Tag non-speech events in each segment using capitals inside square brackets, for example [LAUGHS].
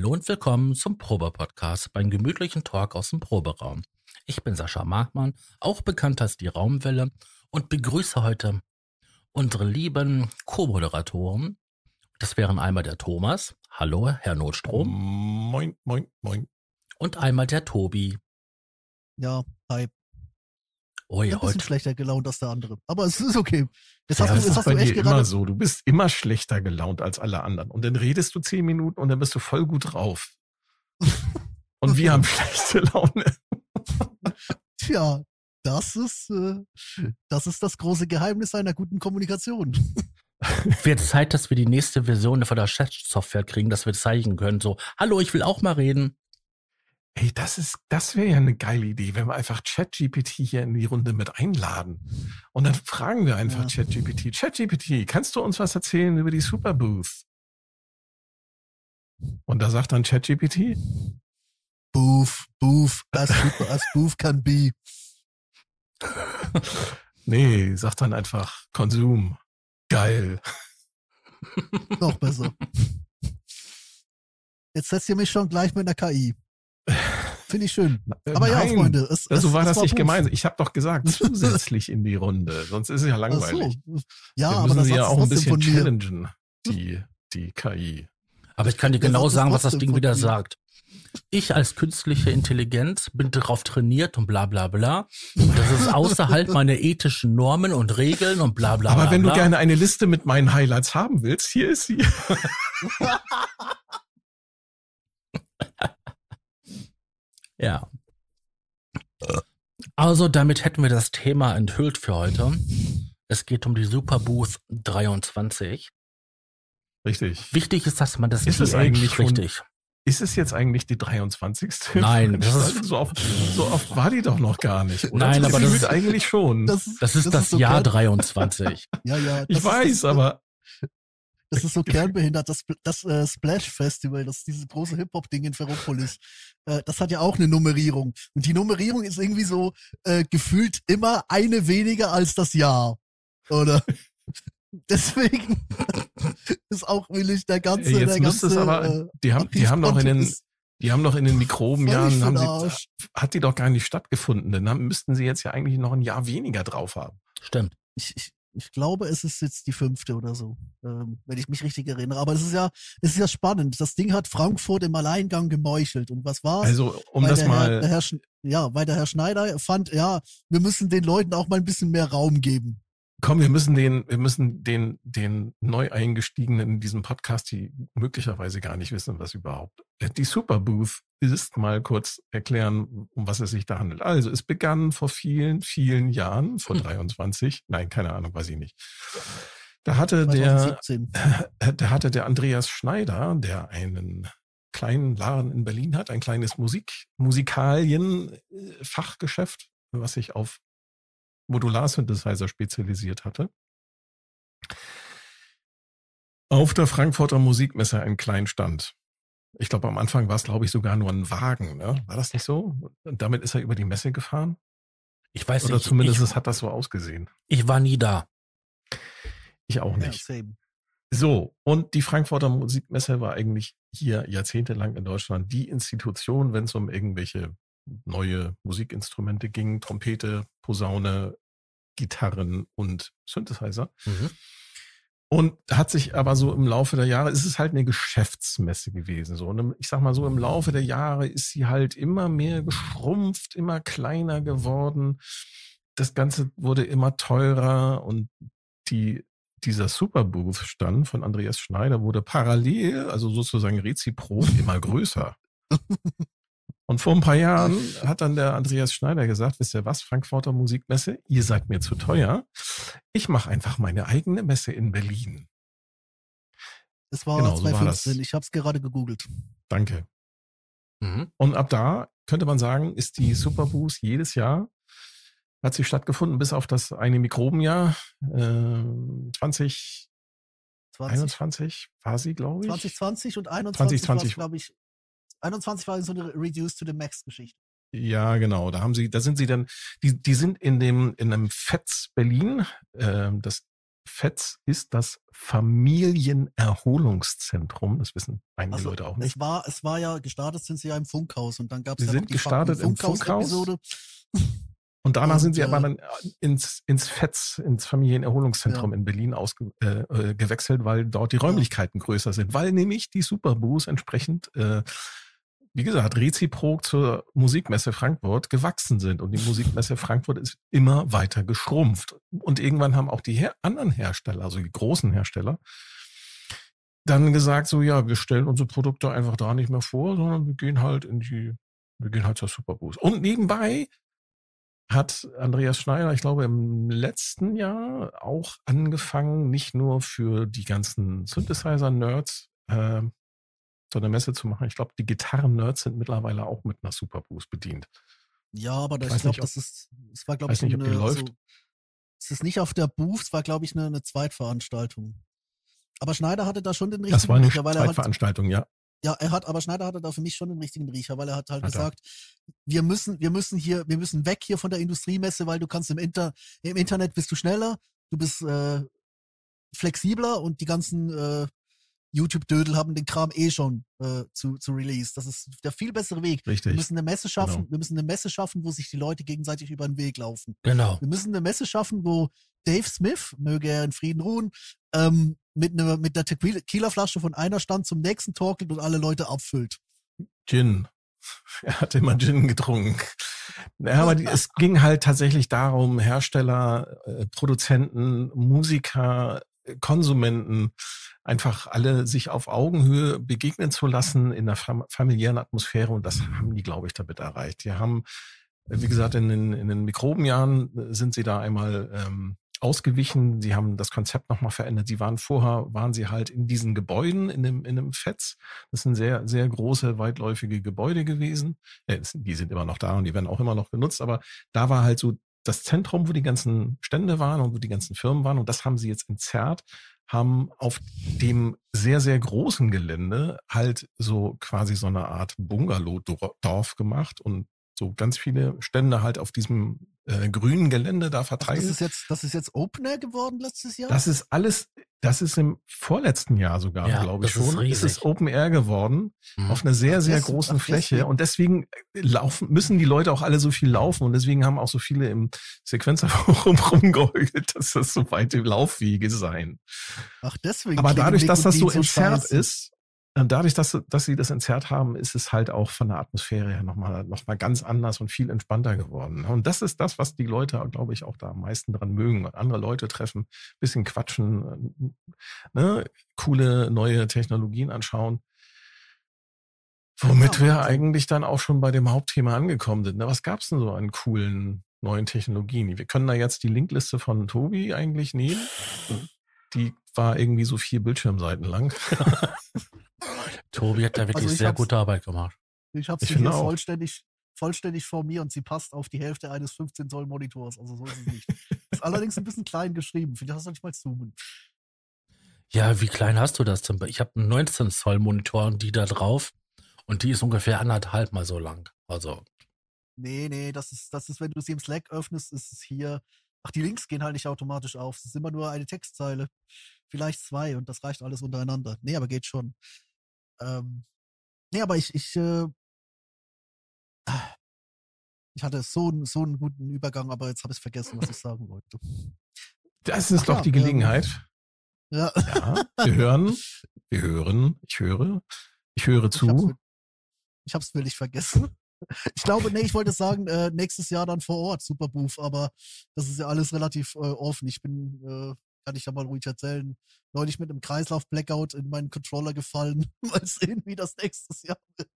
Hallo und willkommen zum Probe-Podcast beim gemütlichen Talk aus dem Proberaum. Ich bin Sascha Markmann, auch bekannt als die Raumwelle und begrüße heute unsere lieben Co-Moderatoren. Das wären einmal der Thomas. Hallo, Herr Notstrom. Moin, moin, moin. Und einmal der Tobi. Ja, hi. Oh Ich ja, bin ein bisschen schlechter gelaunt als der andere. Aber es ist okay. Jetzt Ja, hast das du, ist hast bei du echt dir immer so. Du bist immer schlechter gelaunt als alle anderen. Und dann redest du zehn Minuten und dann bist du voll gut drauf. [LAUGHS] Und wir haben schlechte Laune. Tja, das ist, äh, das ist das große Geheimnis einer guten Kommunikation. [LAUGHS] Wird Zeit, dass wir die nächste Version von der Chat-Software kriegen, dass wir zeigen können. So, hallo, ich will auch mal reden. Ey, das ist, das wäre ja eine geile Idee, wenn wir einfach ChatGPT hier in die Runde mit einladen. Und dann fragen wir einfach Ja. ChatGPT. ChatGPT, kannst du uns was erzählen über die Superbooth? Und da sagt dann ChatGPT, Boof, boof, as super as boof can be. [LAUGHS] nee, sagt dann einfach Konsum. Geil. Noch besser. [LAUGHS] Jetzt setzt ihr mich schon gleich mit einer KI. Finde ich schön. Aber ja, Nein, Freunde, es, Also es, war es das nicht Boof. gemeint. Ich habe doch gesagt, [LAUGHS] zusätzlich in die Runde. Sonst ist es ja langweilig. so. Ja, Wir aber müssen das sie ja auch ein bisschen challengen, die, die KI. Aber ich kann dir genau sagen, was das Ding wieder sagt. Ich als künstliche Intelligenz bin darauf trainiert und bla bla bla. Und das ist außerhalb [LAUGHS] meiner ethischen Normen und Regeln und bla bla Aber bla. wenn du bla. gerne eine Liste mit meinen Highlights haben willst, hier ist sie. [LAUGHS] Ja. Also damit hätten wir das Thema enthüllt für heute. Es geht um die Superbooth 23. Richtig. Wichtig ist, dass man das Ist es eigentlich schon- richtig. Ist es jetzt eigentlich die 23. Nein, das [LAUGHS] ist- so, oft, so oft war die doch noch gar nicht. Oder? Nein, aber das ist- eigentlich schon. Das, Das ist das, so Jahr kern- 23. [LAUGHS] Ja, ja. ich das weiß, ist, das, aber Das ist so kernbehindert, das, das äh, Splash Festival, das ist dieses große Hip-Hop-Ding in Ferropolis. Äh, das hat ja auch eine Nummerierung. Und die Nummerierung ist irgendwie so äh, gefühlt immer eine weniger als das Jahr. Oder? [LAUGHS] Deswegen [LAUGHS] ist auch wirklich der ganze, jetzt der ganze. es aber, äh, die haben, die haben doch in den, die haben doch in den Mikrobenjahren, haben sie, hat die doch gar nicht stattgefunden. Dann müssten sie jetzt ja eigentlich noch ein Jahr weniger drauf haben. Stimmt. ich, ich, ich glaube, es ist jetzt die fünfte oder so, ähm, wenn ich mich richtig erinnere. Aber es ist ja, es ist ja spannend. Das Ding hat Frankfurt im Alleingang gemeuchelt. Und was war's? Also, um weil das mal, Herr, Herr, ja, weil der Herr Schneider fand, ja, wir müssen den Leuten auch mal ein bisschen mehr Raum geben. Komm, wir müssen den, wir müssen den, den neu eingestiegenen in diesem Podcast, die möglicherweise gar nicht wissen, was überhaupt die Superbooth ist, mal kurz erklären, um was es sich da handelt. Also, es begann vor vielen, vielen Jahren, vor Hm. 23, nein, keine Ahnung, weiß ich nicht. Da hatte der, 2017. [LAUGHS] da hatte der Andreas Schneider, der einen kleinen Laden in Berlin hat, ein kleines Musik, Musikalien-Fachgeschäft, was sich auf Modular-Synthesizer spezialisiert hatte. Auf der Frankfurter Musikmesse einen kleinen Stand. Ich glaube, am Anfang war es, glaube ich, sogar nur ein Wagen. Ne? War das nicht so? Und damit ist er über die Messe gefahren? Ich weiß Oder nicht. zumindest ich, hat das so ausgesehen. ich war nie da. Ich auch Ja, nicht. same. So, und die Frankfurter Musikmesse war eigentlich hier jahrzehntelang in Deutschland die Institution, wenn es um irgendwelche neue Musikinstrumente ging, Trompete, Posaune, Gitarren und Synthesizer. Mhm. Und hat sich aber so im Laufe der Jahre, ist es halt eine Geschäftsmesse gewesen. So, und im- ich sag mal so, im Laufe der Jahre ist sie halt immer mehr geschrumpft, immer kleiner geworden. Das Ganze wurde immer teurer und die, dieser Superbooth-Stand von Andreas Schneider wurde parallel, also sozusagen reziprok, immer größer. [LAUGHS] Und vor ein paar Jahren hat dann der Andreas Schneider gesagt, wisst ihr was, Frankfurter Musikmesse, ihr seid mir zu teuer. Ich mache einfach meine eigene Messe in Berlin. Das war Genau, so war 2015. das. ich habe es gerade gegoogelt. Danke. Mhm. Und ab da könnte man sagen, ist die Superbooth jedes Jahr hat sie stattgefunden bis auf das eine Mikrobenjahr. Äh, 20, 21 war sie, glaube ich. 2020 und 21 2020. glaube ich. 21 war so eine Reduced to the Max Geschichte. Ja, genau. Da haben sie, da sind sie dann, die, die sind in dem, in einem FETS Berlin. Ähm, das FETS ist das Familienerholungszentrum. Das wissen einige Also, Leute auch nicht. Es war, es war ja, gestartet sind sie ja im Funkhaus und dann gab es Sie ja sind die gestartet im fucking Funkhaus. Und danach Und, sind sie äh, aber dann ins, ins FETS, ins Familienerholungszentrum in Berlin ausge, äh, äh, gewechselt, weil dort die Räumlichkeiten größer sind. Weil nämlich die Superboos entsprechend, äh, wie gesagt, reziprok zur Musikmesse Frankfurt gewachsen sind. Und die Musikmesse Frankfurt ist immer weiter geschrumpft. Und irgendwann haben auch die her anderen Hersteller, also die großen Hersteller, dann gesagt, so ja, wir stellen unsere Produkte einfach da nicht mehr vor, sondern wir gehen halt in die, wir gehen halt zur Superboost. Und nebenbei hat Andreas Schneider, ich glaube, im letzten Jahr auch angefangen, nicht nur für die ganzen Synthesizer-Nerds äh, so eine Messe zu machen. Ich glaube, die Gitarren-Nerds sind mittlerweile auch mit einer Superboost bedient. Ja, aber da, Ich ich glaube, das ist, es war, glaube ich, nicht, ob die eine, läuft. Also, es ist nicht auf der Booth, es war, glaube ich, eine, eine Zweitveranstaltung. Aber Schneider hatte da schon den richtigen Das war eine Riecher, er halt, Zweitveranstaltung, ja. ja, er hat, aber Schneider hatte da für mich schon den richtigen Riecher, weil er hat halt Hat er. gesagt, wir müssen, wir müssen hier, wir müssen weg hier von der Industriemesse, weil du kannst im Inter, im Internet bist du schneller, du bist äh, flexibler und die ganzen äh, YouTube-Dödel haben den Kram eh schon äh, zu, zu Release. Das ist der viel bessere Weg. Wir Richtig. müssen eine Messe schaffen, Genau. wir müssen eine Messe schaffen, wo sich die Leute gegenseitig über den Weg laufen. Genau. Wir müssen eine Messe schaffen, wo Dave Smith, möge er in Frieden ruhen, ähm, mit einer mit der Tequila-Flasche von einer Stand zum nächsten torkelt und alle Leute abfüllt. Gin. [LAUGHS] Er hat immer Gin getrunken. Ja, aber die, es [LAUGHS] ging halt tatsächlich darum, Hersteller, äh, Produzenten, Musiker, Konsumenten, einfach alle sich auf Augenhöhe begegnen zu lassen in fam familiären Atmosphäre. Und das haben die, glaube ich, damit erreicht. Die haben, wie gesagt, in den, in den Mikrobenjahren äh, sind sie da einmal ähm, ausgewichen. Sie haben das Konzept nochmal verändert. Sie waren vorher, waren sie halt in diesen Gebäuden, in dem, in dem FETS. Das sind sehr, sehr große, weitläufige Gebäude gewesen. Äh, die sind immer noch da und die werden auch immer noch genutzt. Aber da war halt so das Zentrum, wo die ganzen Stände waren und wo die ganzen Firmen waren. Und das haben sie jetzt entzerrt, haben auf dem sehr, sehr großen Gelände halt so quasi so eine Art Bungalow-Dorf gemacht und so ganz viele Stände halt auf diesem äh, grünen Gelände da Ach, verteilt. das ist jetzt, das ist jetzt Open Air geworden letztes Jahr? Das ist alles, das ist im vorletzten Jahr sogar, Ja, glaube ich das ist schon. es ist riesig. Open Air geworden Mhm. auf einer sehr, Ach, sehr des- großen ach, Fläche. deswegen. Und deswegen äh, laufen, müssen die Leute auch alle so viel laufen. Und deswegen haben auch so viele im Sequenzerforum [LAUGHS] rumgeheult, dass das so weite Laufwege seien. Ach, deswegen. Aber dadurch, dass das so scheiße. ist, dadurch, dass, dass sie das entzerrt haben, ist es halt auch von der Atmosphäre her nochmal noch mal ganz anders und viel entspannter geworden. Und das ist das, was die Leute, glaube ich, auch da am meisten dran mögen. Andere Leute treffen, bisschen quatschen, äh, ne, coole neue Technologien anschauen. Womit Ja, wir Wahnsinn. eigentlich dann auch schon bei dem Hauptthema angekommen sind. Ne, was gab's denn so an coolen neuen Technologien? Wir können da jetzt die Linkliste von Tobi eigentlich nehmen. Die war irgendwie so vier Bildschirmseiten lang. [LAUGHS] [LAUGHS] Tobi hat da wirklich Also sehr gute Arbeit gemacht. Ich habe sie hier vollständig, vollständig vor mir und sie passt auf die Hälfte eines 15 Zoll Monitors. Also so ist es nicht. [LAUGHS] ist allerdings ein bisschen klein geschrieben. Vielleicht hast du nicht mal zoomen. Ja, wie klein hast du das denn? Ich habe einen 19 Zoll Monitor und die da drauf und die ist ungefähr anderthalb mal so lang. Also Nee, nee, das ist, das ist, wenn du sie im Slack öffnest, ist es hier. Ach, die Links gehen halt nicht automatisch auf. Es ist immer nur eine Textzeile. Vielleicht zwei und das reicht alles untereinander. Nee, aber geht schon. Ähm, nee, aber ich, ich, äh, ich hatte so, einen- so einen guten Übergang, aber jetzt habe ich vergessen, was ich [LAUGHS] sagen wollte. Das ist Ach doch ja, die ähm, Gelegenheit. Ja, Ja, wir hören, wir hören, ich höre, ich höre zu. ich hab's willig vergessen. [LAUGHS] Ich glaube, nee, ich wollte sagen, äh, nächstes Jahr dann vor Ort, Superbooth, aber das ist ja alles relativ äh, offen. Ich bin, äh, kann ich ja mal ruhig erzählen, neulich mit einem Kreislauf-Blackout in meinen Controller gefallen. [LAUGHS] Mal sehen, wie das nächstes Jahr wird.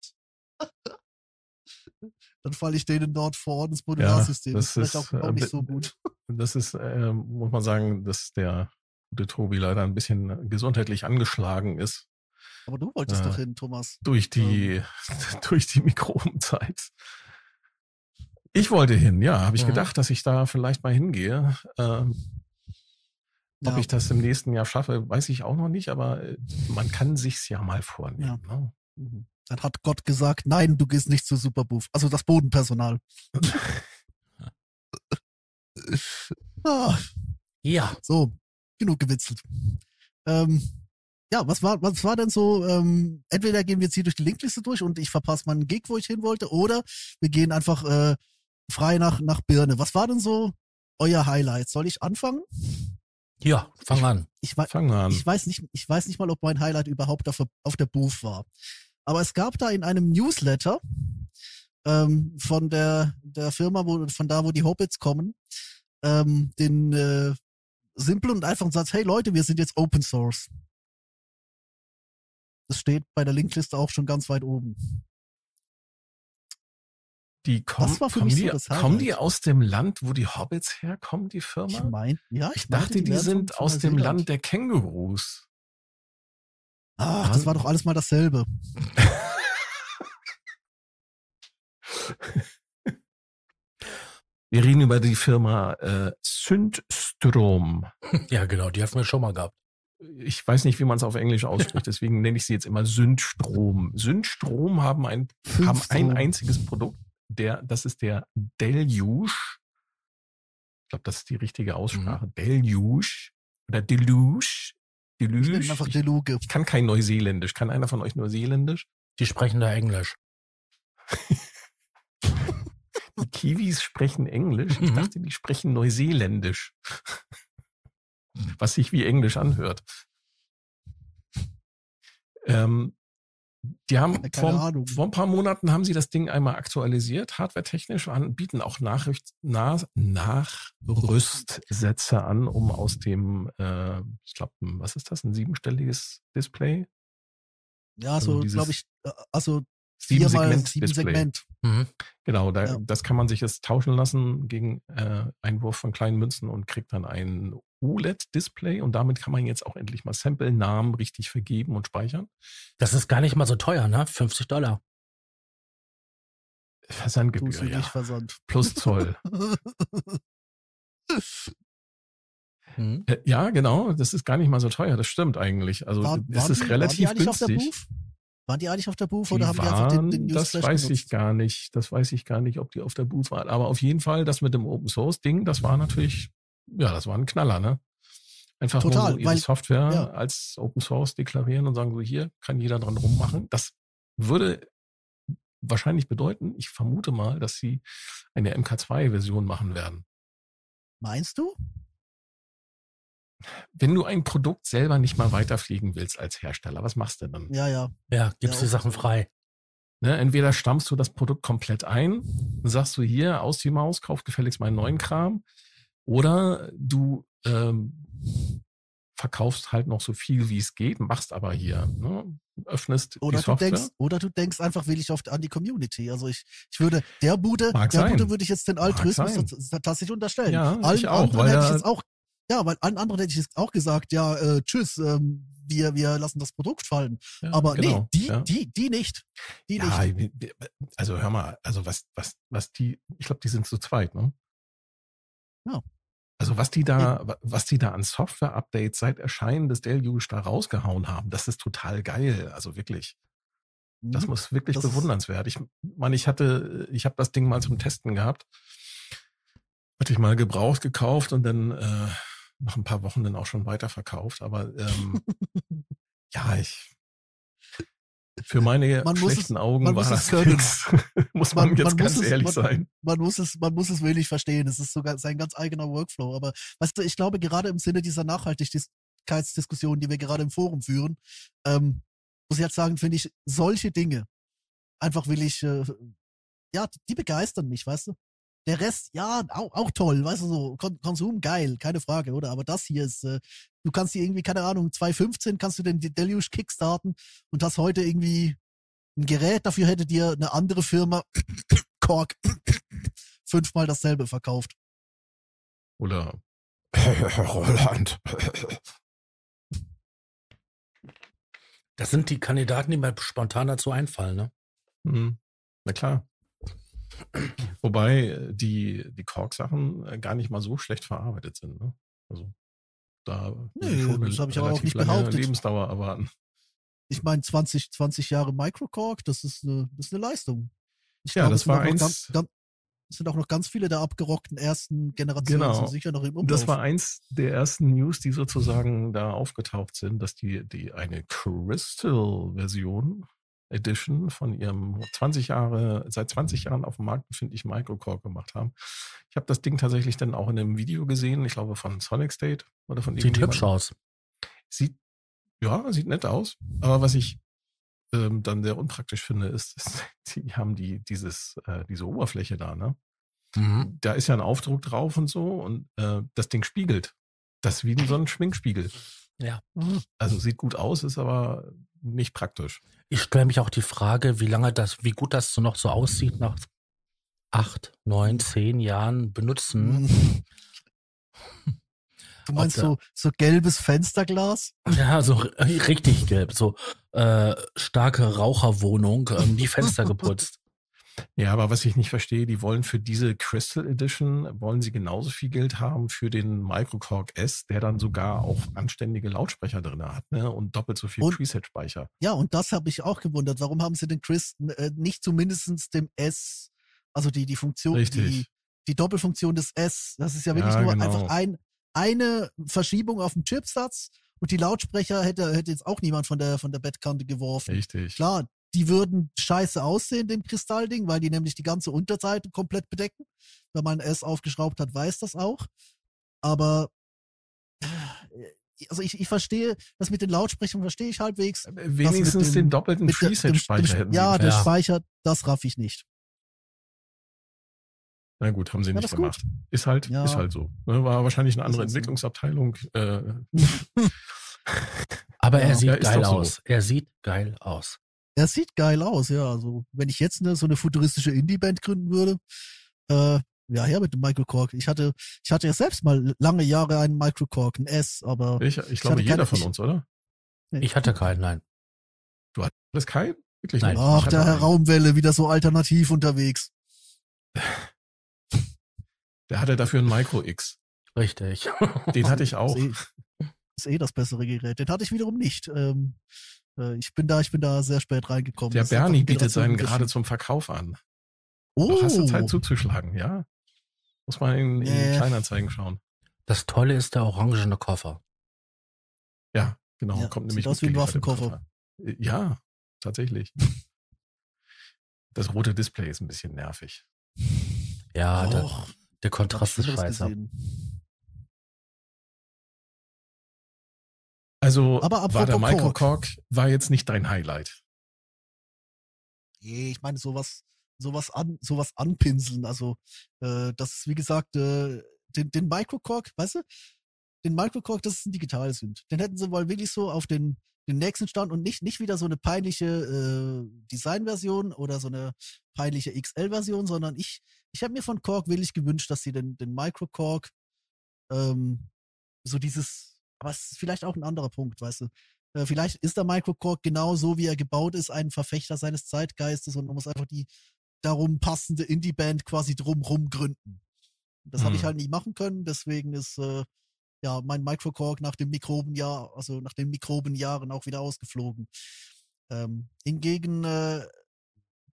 [LAUGHS] dann falle ich denen dort vor Ort ins Modularsystem. das das ist auch, auch äh, nicht so gut. Das ist, äh, muss man sagen, dass der gute Tobi leider ein bisschen gesundheitlich angeschlagen ist Aber du wolltest äh, doch hin, Thomas. durch die, [LAUGHS] durch die Mikrobenzeit. Ich wollte hin, ja. Habe ich Mhm. gedacht, dass ich da vielleicht mal hingehe. Ähm, ob Ja. ich das im nächsten Jahr schaffe, weiß ich auch noch nicht, aber äh, man kann sich's ja mal vornehmen. Ne? Mhm. Dann hat Gott gesagt, nein, du gehst nicht zu Superbooth. Also das Bodenpersonal. [LAUGHS] ah, Ja, so, genug gewitzelt. Ähm, ja, was war, was war denn so, ähm, entweder gehen wir jetzt hier durch die Linkliste durch und ich verpasse meinen Gig, wo ich hin wollte, oder wir gehen einfach äh, frei nach, nach Birne. Was war denn so euer Highlight? Soll ich anfangen? Ja, fang an. Ich, Fangen wir an. ich weiß nicht, ich weiß nicht mal, ob mein Highlight überhaupt auf, der- auf der Booth war. Aber es gab da in einem Newsletter ähm, von der, der Firma, wo, von da, wo die Hobbits kommen, ähm, den äh, simplen und einfachen Satz, hey Leute, wir sind jetzt Open Source. Das steht bei der Linkliste auch schon ganz weit oben. Die kommen, Das war für kommen, mich die, kommen die aus dem Land, wo die Hobbits herkommen, die Ich Firma? mein, ja, ich, Ich dachte, die, wären sind aus dem Neuseeland. Land der Kängurus. Ach, das war doch alles mal dasselbe. [LAUGHS] Wir reden über die Firma äh, Syndstrom. Ja, genau, die hatten wir schon mal gehabt. Ich weiß nicht, wie man es auf Englisch ausspricht, [LAUGHS] deswegen nenne ich sie jetzt immer Syndstrom. Syndstrom haben ein, haben ein einziges Produkt, der, das ist der Deluge. Ich glaube, das ist die richtige Aussprache. Deluge oder Deluge. Ich Deluge. ihn einfach Ich, Deluge. ich kann kein Neuseeländisch. Kann einer von euch Neuseeländisch? Die sprechen da Englisch. [LAUGHS] Die Kiwis sprechen Englisch. Ich Mhm. dachte, die sprechen Neuseeländisch. [LAUGHS] Was sich wie Englisch anhört. Ähm, die haben Keine vor, vor ein paar Monaten haben sie das Ding einmal aktualisiert, hardwaretechnisch, bieten auch Nachricht, nach, Nachrüstsätze an, um aus dem, äh, ich glaube, was ist das, ein siebenstelliges Display? Ja, Also so, dieses glaube ich, äh, also Sieben Segment sieben Display. Segment. Mhm. Genau, da, Ja. das kann man sich jetzt tauschen lassen gegen äh, Einwurf von kleinen Münzen und kriegt dann ein OLED-Display und damit kann man jetzt auch endlich mal Sample-Namen richtig vergeben und speichern. Das ist gar nicht mal so teuer, ne? 50 Dollar. Versandgebühr, ja. versandt. Plus Zoll. Mhm. [LAUGHS] Äh, ja, genau, das ist gar nicht mal so teuer, das stimmt eigentlich. Also Waren- es waren ist die- relativ waren die eigentlich auf der günstig. Booth? Waren die eigentlich auf der Booth Die oder haben die einfach den, den waren, das Newsflash weiß ich genutzt? gar nicht. Das weiß ich gar nicht, ob die auf der Booth waren. Aber auf jeden Fall, das mit dem Open Source Ding, das war natürlich, ja, das war ein Knaller, ne? Einfach Total, nur so ihre weil- Software ja. als Open Source deklarieren und sagen so, hier kann jeder dran rummachen. Das würde wahrscheinlich bedeuten, ich vermute mal, dass sie eine MK2-Version machen werden. Meinst du? Wenn du ein Produkt selber nicht mal weiterfliegen willst als Hersteller, was machst du dann? Ja, ja. Ja, gibst Ja, die Sachen frei. Ne, entweder stammst du das Produkt komplett ein, sagst du hier, aus die Maus, kauf gefälligst meinen neuen Kram, oder du ähm, verkaufst halt noch so viel, wie es geht, machst aber hier, ne, öffnest Oder die du Software. denkst, oder du denkst einfach willig auf, an die Community. Also ich, ich würde der Bude, Mag der sein. Bude würde ich jetzt den Altruismus tatsächlich unterstellen. Ja, Allen ich auch, anderen weil hätte ich jetzt auch, ja, weil allen anderen hätte ich jetzt auch gesagt, ja, äh, tschüss, ähm, wir, wir lassen das Produkt fallen. Ja, Aber genau, nee, die, ja. die, die nicht. Die Ja, nicht. also hör mal, also was, was, was die, ich glaube, die sind zu zweit, ne? Ja. Also was die da, wa- was die da an Software-Updates seit Erscheinen des Deluge da rausgehauen haben, das ist total geil. Also wirklich. Das Mhm. muss wirklich Das bewundernswert. Ich meine, ich hatte, ich habe das Ding mal zum Testen gehabt. Hatte ich mal gebraucht, gekauft und dann äh, nach ein paar Wochen dann auch schon weiterverkauft. Aber ähm, [LAUGHS] ja, ich für meine Man muss es- schlechten Augen man war es das können. nix. [LAUGHS] muss man, Man- jetzt man ganz es- ehrlich man- sein. man muss es, man muss es wirklich verstehen. Es ist sogar sein ganz eigener Workflow. Aber weißt du, ich glaube, gerade im Sinne dieser Nachhaltigkeitsdiskussion, die wir gerade im Forum führen, ähm, muss ich jetzt sagen, finde ich solche Dinge einfach will ich, äh, ja, die begeistern mich, weißt du? Der Rest, ja, auch, auch toll, weißt du, so, Kon Konsum geil, keine Frage, oder? Aber das hier ist, äh, du kannst dir irgendwie, keine Ahnung, 2015 kannst du den Deluge kickstarten und hast heute irgendwie ein Gerät, dafür hätte dir eine andere Firma, [COUGHS] Kork, [COUGHS] fünfmal dasselbe verkauft. Oder [COUGHS] Roland. Das sind die Kandidaten, die mir spontan dazu einfallen, ne? Hm, Na klar. Wobei äh, die, die Kork-Sachen äh, gar nicht mal so schlecht verarbeitet sind. Ne? Also da Nee, schon das hab ich aber auch nicht behauptet. Lebensdauer erwarten. Ich meine, 20, 20 Jahre Microcork, das ist eine, das ist eine Leistung. Ich Ja, glaube, das war auch noch eins- Ganz, ganz, es sind auch noch ganz viele der abgerockten ersten Generationen Genau. sind sicher noch im Umlauf. Das war eins der ersten News, die sozusagen da aufgetaucht sind, dass die, die eine Crystal-Version Edition von ihrem 20 Jahre, seit 20 Jahren auf dem Markt befindlichen Microcore gemacht haben. Ich habe das Ding tatsächlich dann auch in einem Video gesehen, ich glaube von Sonic State oder von Sieht hübsch aus. Sieht, ja, sieht nett aus. Aber was ich ähm, dann sehr unpraktisch finde, ist, [LAUGHS] die haben die, dieses, äh, diese Oberfläche da, ne? Mhm. Da ist ja ein Aufdruck drauf und so und äh, das Ding spiegelt. Das ist wie so ein Schminkspiegel. Ja. Also sieht gut aus, ist aber nicht praktisch. Ich stelle mich auch die Frage, wie lange das, wie gut das so noch so aussieht nach acht, neun, zehn Jahren benutzen. Mhm. [LAUGHS] Du meinst so, so gelbes Fensterglas? Ja, so richtig gelb, so äh, starke Raucherwohnung, ähm, die Fenster geputzt. Ja, aber was ich nicht verstehe, die wollen für diese Crystal Edition, wollen sie genauso viel Geld haben für den Microcork S, der dann sogar auch anständige Lautsprecher drin hat ne? und doppelt so viel Preset-Speicher. Ja, und das habe ich auch gewundert. Warum haben sie den Chris äh, nicht zumindest dem S, also die, die Funktion, die, die Doppelfunktion des S, das ist ja wirklich Ja, nur genau. einfach ein, eine Verschiebung auf dem Chipsatz und die Lautsprecher hätte, hätte jetzt auch niemand von der, von der Bettkante geworfen. Richtig. Klar, die würden scheiße aussehen, dem Kristallding, weil die nämlich die ganze Unterseite komplett bedecken. Wenn man S aufgeschraubt hat, weiß das auch. Aber äh, also ich, ich verstehe, das mit den Lautsprechern verstehe ich halbwegs. Wenigstens dem- den doppelten Preset-Speicher Ja, der Ja. Speicher, das raff ich nicht. Na gut, haben sie Ja, nicht ist gut. gemacht. Ist halt, Ja. ist halt so. Ne, War wahrscheinlich eine andere so. Entwicklungsabteilung. Äh, [LAUGHS] [LAUGHS] Aber er sieht geil so. aus. Er sieht geil aus. Er sieht geil aus, ja. Also, wenn ich jetzt ne, so eine futuristische Indie-Band gründen würde, äh, ja, her mit dem Michael Cork. Ich hatte, ich hatte ja selbst mal lange Jahre einen Michael Cork, ein S, aber ich, ich glaube, hatte jeder keine- von ich- uns, oder? Ich hatte keinen, nein. Du hattest keinen? Wirklich Nein. ach, Ich der Herr einen. Raumwelle wieder so alternativ unterwegs. [LAUGHS] Der hatte dafür einen Micro X. Richtig. Den hatte ich [LAUGHS] auch. Ist eh, ist eh das bessere Gerät. Den hatte ich wiederum nicht. Ähm, äh, ich bin da, ich bin da sehr spät reingekommen. Der Bernie bietet seinen gerade zum Verkauf an. Oh, Doch hast du Zeit zuzuschlagen, ja? Muss man in, in die Nee. Kleinanzeigen schauen. Das Tolle ist der orangene Koffer. Ja, genau. Ja, kommt sieht nämlich aus wie ein Waffenkoffer. Koffer. Äh, Ja, tatsächlich. Das rote Display ist ein bisschen nervig. Ja, der, Och, der hab Kontrast ist scheiße. Also Aber war der Michael. Cork war jetzt nicht dein Highlight. Nee, ich meine sowas, sowas an, sowas anpinseln. Also äh, das ist wie gesagt äh, den, den Microcork, weißt du, den Microcork, das ist ein digital sind. Den hätten sie wohl wirklich so auf den den nächsten Stand und nicht nicht wieder so eine peinliche äh, Designversion oder so eine peinliche XL-Version, sondern ich ich habe mir von Cork wirklich gewünscht, dass sie den den Microcork ähm, so dieses, aber es ist vielleicht auch ein anderer Punkt, weißt du. Äh, vielleicht ist der Microcork genau so, wie er gebaut ist, ein Verfechter seines Zeitgeistes und man muss einfach die darum passende Indie-Band quasi drumrum gründen. Das habe ich Hm. halt nicht machen können, deswegen ist äh, ja mein Microcork nach dem Mikrobenjahr, also nach den Mikrobenjahren auch wieder ausgeflogen. Ähm, hingegen äh,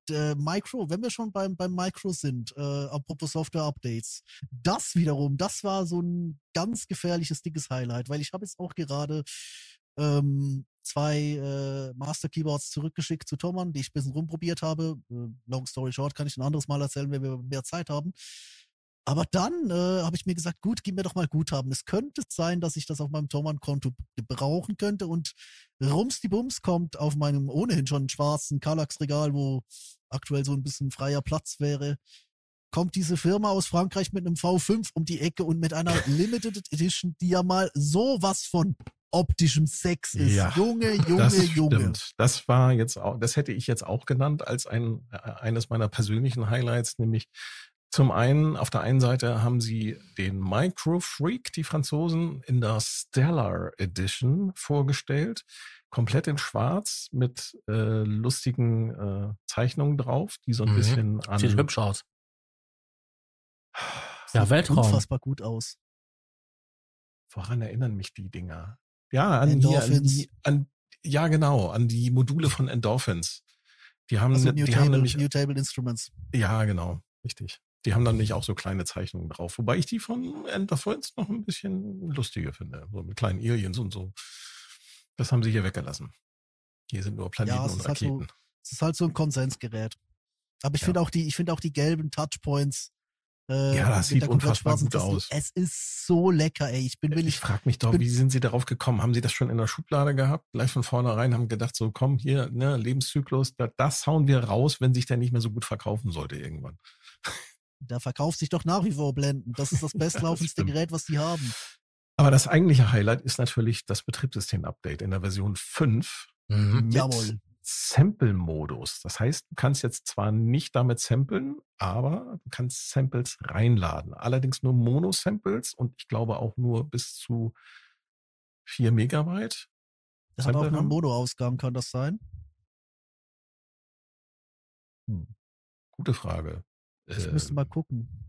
der Micro, wenn wir schon beim, beim Micro sind, äh, apropos Software-Updates, das wiederum, das war so ein ganz gefährliches, dickes Highlight, weil ich habe jetzt auch gerade ähm, zwei äh, Master Keyboards zurückgeschickt zu Thomann, die ich ein bisschen rumprobiert habe. Äh, long story short, kann ich ein anderes Mal erzählen, wenn wir mehr Zeit haben. Aber dann äh, habe ich mir gesagt, gut, gib mir doch mal Guthaben. Es könnte sein, dass ich das auf meinem Thomann-Konto gebrauchen könnte und Rums die Bums kommt auf meinem ohnehin schon schwarzen Kallax-Regal, wo aktuell so ein bisschen freier Platz wäre, kommt diese Firma aus Frankreich mit einem V5 um die Ecke und mit einer [LAUGHS] Limited Edition, die ja mal sowas von optischem Sex ist. Ja, Junge, Junge, das Junge. stimmt. Das war jetzt auch, das hätte ich jetzt auch genannt als ein, äh, eines meiner persönlichen Highlights, nämlich zum einen, auf der einen Seite haben sie den Micro Freak, die Franzosen, in der Stellar Edition vorgestellt. Komplett in schwarz mit äh, lustigen äh, Zeichnungen drauf, die so ein Mhm. bisschen an Sieht hübsch aus. Ja, Sieht Weltraum. Unfassbar gut aus. Woran erinnern mich die Dinger? Ja, an, hier, an die, an, ja genau, an die Module von Endorphins. Die haben, Also die haben Mutable, nämlich, Mutable Instruments. ja genau, richtig. Die haben dann nicht auch so kleine Zeichnungen drauf, wobei ich die von Endorphins noch ein bisschen lustiger finde, so mit kleinen Aliens und so. Das haben sie hier weggelassen. Hier sind nur Planeten Ja, und ist halt so- Raketen. Es ist halt so ein Konsensgerät. Aber ich Ja. finde auch die, ich finde auch die gelben Touchpoints. Äh, Ja, das sieht unfassbar gut aus. Es ist so lecker, ey. Ich bin Ich willig. frage mich doch, wie sind Sie darauf gekommen? Haben Sie das schon in der Schublade gehabt? Gleich von vornherein haben gedacht, so komm hier, ne, Lebenszyklus, da, das hauen wir raus, wenn sich der nicht mehr so gut verkaufen sollte irgendwann. Da verkauft sich doch nach wie vor Blenden. Das ist das [LAUGHS] bestlaufendste. Gerät, was die haben. Aber das eigentliche Highlight ist natürlich das Betriebssystem-Update in der Version 5 Mhm. mit Jawohl. Sample-Modus. Das heißt, du kannst jetzt zwar nicht damit samplen, aber du kannst Samples reinladen. Allerdings nur Mono-Samples und ich glaube auch nur bis zu 4 Megabyte. Der hat auch nur? Mono-Ausgang, kann das sein? Hm. Gute Frage. Ich Äh, müsste mal gucken.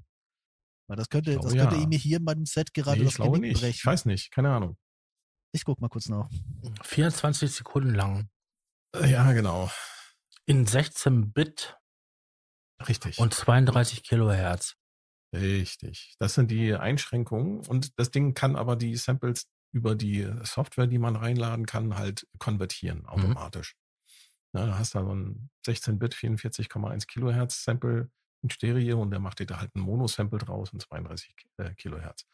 Weil das könnte, glaube, das könnte ja. ihm hier in meinem Set gerade nee, das ich glaube Genick nicht. brechen. Ich weiß nicht, keine Ahnung. Ich guck mal kurz nach. 24 Sekunden lang. Äh, Ja, genau. In 16 Bit Richtig. und 32 Kilohertz. Richtig. Das sind die Einschränkungen. Und das Ding kann aber die Samples über die Software, die man reinladen kann, halt konvertieren automatisch. Na, da hast du so ein 16-Bit 44,1 Kilohertz Sample in Stereo und der macht dir da halt ein Mono-Sample draus und 32 äh, Kilohertz.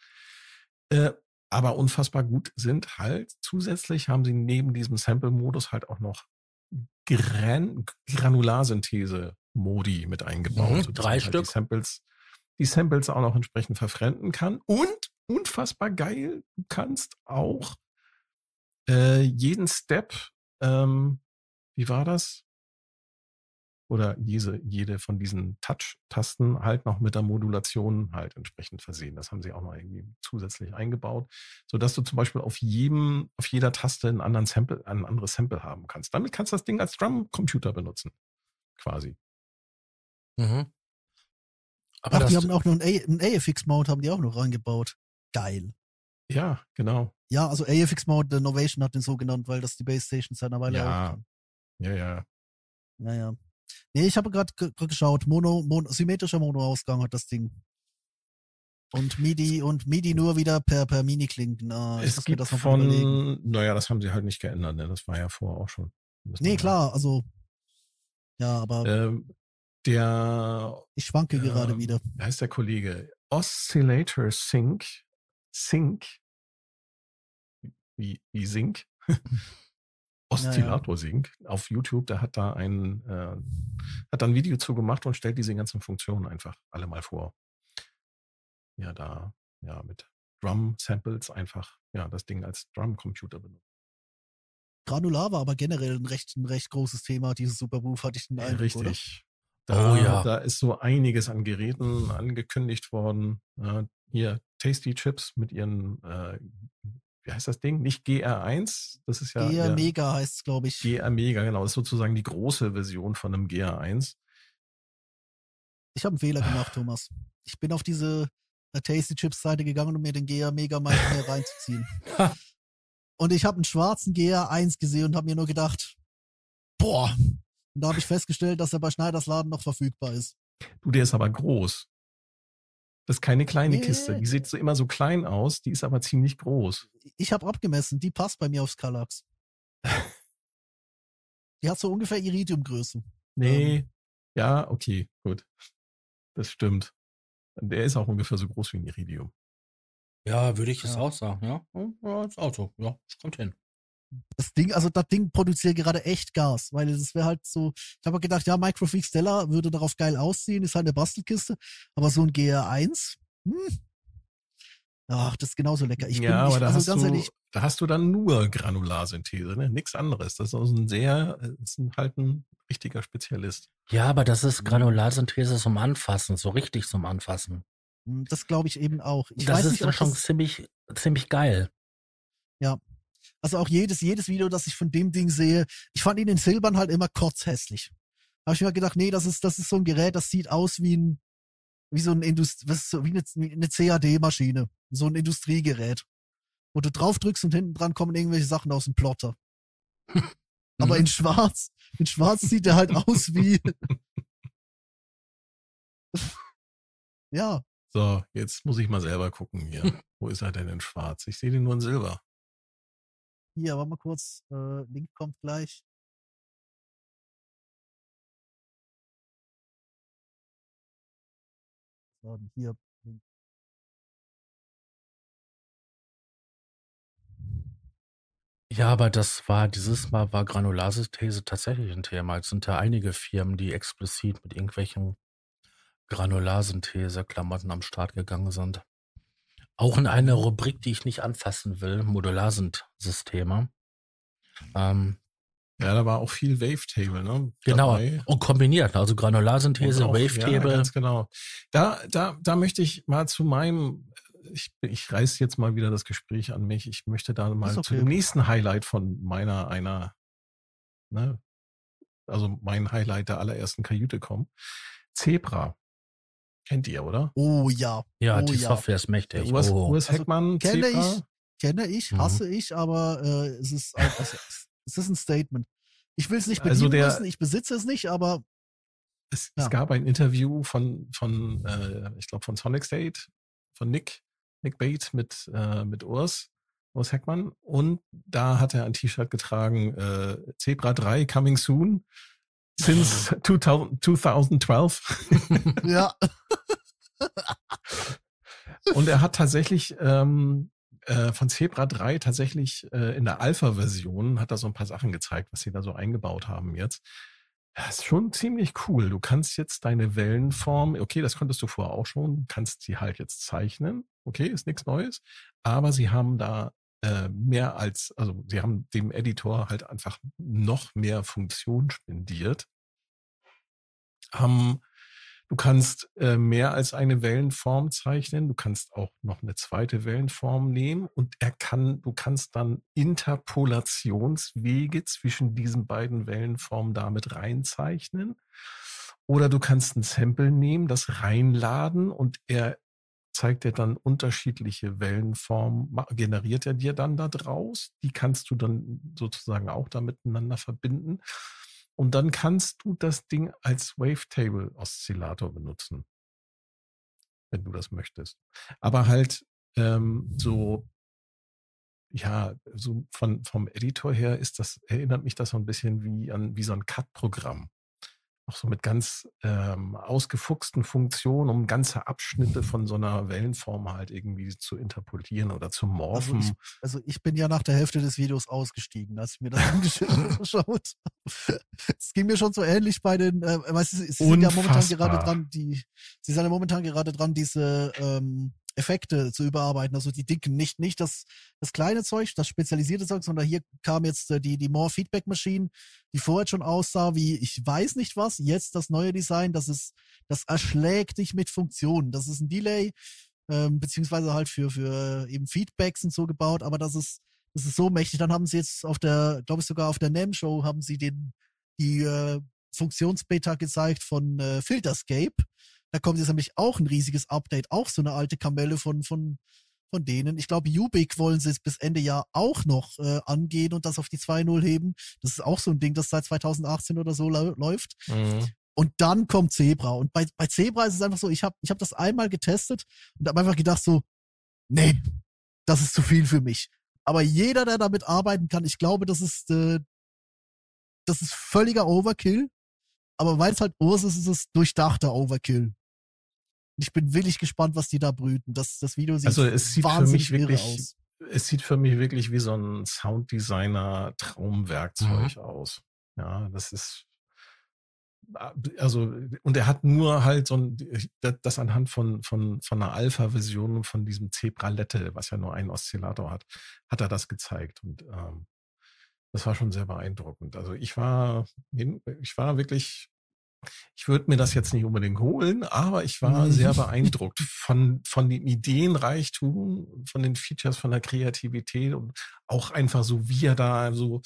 Äh, aber unfassbar gut sind halt zusätzlich haben sie neben diesem Sample-Modus halt auch noch Gran Granularsynthese-Modi mit eingebaut. Mhm, drei man Stück. Die Samples, die Samples auch noch entsprechend verfremden kann. Und unfassbar geil, du kannst auch äh, jeden Step, ähm, wie war das? Oder jede, jede von diesen Touch-Tasten halt noch mit der Modulation halt entsprechend versehen. Das haben sie auch noch irgendwie zusätzlich eingebaut, sodass du zum Beispiel auf jedem, auf jeder Taste einen anderen Sample, ein anderes Sample haben kannst. Damit kannst du das Ding als Drum-Computer benutzen. Quasi. Mhm. Aber Ach, die haben auch noch einen, A- einen AFX-Mount haben die auch noch reingebaut. Geil. Ja, genau. Ja, also AFX-Mount, der Novation hat den so genannt, weil das die Base Station seit einer Weile Ja. auch kann. Ja, ja. Naja. Nee, ich habe gerade ge geschaut. Mono, Mono, symmetrischer Mono-Ausgang hat das Ding. Und MIDI und MIDI nur wieder per, per Mini-Klinken. Ich es gibt das noch mal überlegen. von, naja, das haben sie halt nicht geändert, ne? Das war ja vorher auch schon. Nee, klar, also. Ja, aber Ähm, der, ich schwanke gerade ähm, wieder. wie heißt der Kollege? Oscillator Sync, Sync, wie, wie Sync, [LAUGHS] Oszillator Sync auf YouTube, der hat da ein, äh, hat da ein Video zu gemacht und stellt diese ganzen Funktionen einfach alle mal vor. Ja, da, ja, mit Drum-Samples einfach, ja, das Ding als Drum-Computer benutzt. Granular war aber generell ein recht, ein recht großes Thema, dieses Superbooth, hatte ich den Ja, Eindruck, oder? Richtig. Da, Oh ja. da ist so einiges an Geräten angekündigt worden. Äh, hier Tasty Chips mit ihren, äh, wie heißt das Ding? Nicht GR1, das ist ja der mega heißt es, glaube ich. GR Mega, genau. Das ist sozusagen die große Version von einem GR1. Ich habe einen Fehler gemacht, Thomas. Ich bin auf diese äh, Tasty Chips Seite gegangen, um mir den GR Mega mal schnell reinzuziehen. [LAUGHS] Und ich habe einen schwarzen GR1 gesehen und habe mir nur gedacht, boah. Und da habe ich festgestellt, dass er bei Schneiders Laden noch verfügbar ist. Du, der ist aber groß. Das ist keine kleine Nee. Kiste. Die sieht so immer so klein aus, die ist aber ziemlich groß. Ich habe abgemessen, die passt bei mir aufs Kallax. [LAUGHS] Die hat so ungefähr Iridiumgröße. Nee. Ähm. Ja, okay, gut. Das stimmt. Der ist auch ungefähr so groß wie ein Iridium. ja, würde ich es Ja. auch sagen, ja. Ja, das Auto, ja, das kommt hin. Das Ding, also das Ding produziert gerade echt Gas, weil das wäre halt so, ich habe gedacht, ja, Microfreak Stella würde darauf geil aussehen, ist halt eine Bastelkiste, aber so ein GR1, hm. Ach, das ist genauso lecker. Ich ja, bin, ich, aber da, also hast ganz du, ehrlich, da hast du dann nur Granularsynthese, ne? Nichts anderes. Das ist also ein sehr, ist ein, halt ein richtiger Spezialist. Ja, aber das ist Granularsynthese zum Anfassen, so richtig zum Anfassen. hm, das glaube ich eben auch. Ich das weiß ist nicht, schon das, ziemlich, ziemlich geil. Also auch jedes, jedes Video, das ich von dem Ding sehe, ich fand ihn in Silbern halt immer kotzhässlich. Da habe ich mir gedacht, nee, das ist, das ist so ein Gerät, das sieht aus wie ein, wie so ein Indust was wie eine, eine CAD-Maschine, so ein Industriegerät, wo du drauf drückst und hinten dran kommen irgendwelche Sachen aus dem Plotter. [LAUGHS] Aber Mhm. in Schwarz, in Schwarz sieht er halt aus wie. [LAUGHS] ja, So, jetzt muss ich mal selber gucken hier. [LAUGHS] Wo ist er denn in schwarz? Ich sehe den nur in silber. Hier, warte mal kurz. Äh, Link kommt gleich. So, hier. Ja, aber das war, dieses Mal war Granularsynthese tatsächlich ein Thema. Es sind ja einige Firmen, die explizit mit irgendwelchen Granularsynthese-Klamotten am Start gegangen sind. Auch in eine Rubrik, die ich nicht anfassen will, Modularsysteme. Ähm, Ja, da war auch viel Wavetable, ne? genau. dabei. Und kombiniert, also Granularsynthese, Und auch- Ja, Wavetable. ganz genau. Da, da, da möchte ich mal zu meinem, ich, ich reiß jetzt mal wieder das Gespräch an mich. Ich möchte da mal Ist zu okay. dem nächsten Highlight von meiner, einer, ne, also mein Highlight der allerersten Kajüte kommen. Zebra. Kennt ihr, oder? Oh ja, ja, oh die ja. Software ist mächtig. Urs, oh. Urs Also, Heckmann, kenne Zebra. ich. kenne ich, Mhm. hasse ich, aber äh, es ist ein- also, es ist ein Statement. Ich will es nicht Also bedienen der- müssen, ich besitze es nicht, aber Es, Ja. es gab ein Interview von, von äh, ich glaube, von Sonic State, von Nick, Nick Bate mit, äh, mit Urs, Urs Heckmann. Und da hat er ein T-Shirt getragen, äh, Zebra 3 coming soon. Since 2000, 2012. [LAUGHS] ja, Und er hat tatsächlich ähm, äh, von Zebra 3 tatsächlich äh, in der Alpha-Version hat er so ein paar Sachen gezeigt, was sie da so eingebaut haben jetzt. Das ist schon ziemlich cool. Du kannst jetzt deine Wellenform, okay, das konntest du vorher auch schon, kannst sie halt jetzt zeichnen. Okay, ist nichts Neues. Aber sie haben da äh, mehr als, also sie haben dem Editor halt einfach noch mehr Funktion spendiert. Haben Du kannst äh, mehr als eine Wellenform zeichnen. Du kannst auch noch eine zweite Wellenform nehmen und er kann, du kannst dann Interpolationswege zwischen diesen beiden Wellenformen damit reinzeichnen. Oder du kannst ein Sample nehmen, das reinladen und er zeigt dir dann unterschiedliche Wellenformen, generiert er dir dann da draus. Die kannst du dann sozusagen auch da miteinander verbinden. Und dann kannst du das Ding als Wavetable-Oszillator benutzen, wenn du das möchtest. Aber halt ähm, so, ja, so von, vom Editor her ist das, erinnert mich das so ein bisschen wie an wie so ein Cut-Programm. Auch so mit ganz ähm, ausgefuchsten Funktionen, um ganze Abschnitte von so einer Wellenform halt irgendwie zu interpolieren oder zu also morphen. ich, also ich bin ja nach der Hälfte des Videos ausgestiegen, als ich mir das [LAUGHS] angeschaut [LAUGHS] habe. Es ging mir schon so ähnlich bei den, äh, weißt du, sie sind ja momentan gerade dran, die, sie sind ja momentan gerade dran, diese ähm, Effekte zu überarbeiten, also die dicken, nicht, nicht das, das kleine Zeug, das spezialisierte Zeug, sondern hier kam jetzt äh, die, die More Feedback Machine, die vorher schon aussah wie, ich weiß nicht was, jetzt das neue Design, das ist, das erschlägt dich mit Funktionen. Das ist ein Delay, ähm, beziehungsweise halt für, für eben Feedbacks und so gebaut, aber das ist, das ist so mächtig. Dann haben sie jetzt auf der, glaube ich sogar auf der NAM-Show haben sie den, die äh, Funktionsbeta gezeigt von äh, Filterscape. Da kommt jetzt nämlich auch ein riesiges Update, auch so eine alte Kamelle von, von, von denen. Ich glaube, Ubik wollen sie es bis Ende Jahr auch noch äh, angehen und das auf die 2.0 heben. Das ist auch so ein Ding, das seit 2018 oder so läuft. Mhm. Und dann kommt Zebra. Und bei, bei Zebra ist es einfach so, ich habe ich hab das einmal getestet und habe einfach gedacht so, nee, das ist zu viel für mich. Aber jeder, der damit arbeiten kann, ich glaube, das ist, äh, das ist völliger Overkill. Aber weil es halt Urs ist, ist es durchdachter Overkill. Ich bin wirklich gespannt, was die da brüten. Das, das Video sieht, Also es sieht für wahnsinnig mich irre wirklich, aus. es sieht für mich wirklich wie so ein Sounddesigner Traumwerkzeug aus. Ja, das ist also und er hat nur halt so ein das anhand von von von einer Alpha-Version von diesem Zebralette, was ja nur einen Oszillator hat, hat er das gezeigt und ähm, das war schon sehr beeindruckend. Also ich war ich war wirklich ich würde mir das jetzt nicht unbedingt holen, aber ich war Mhm. sehr [LAUGHS] beeindruckt von, von dem Ideenreichtum, von den Features, von der Kreativität und auch einfach so, wie er da so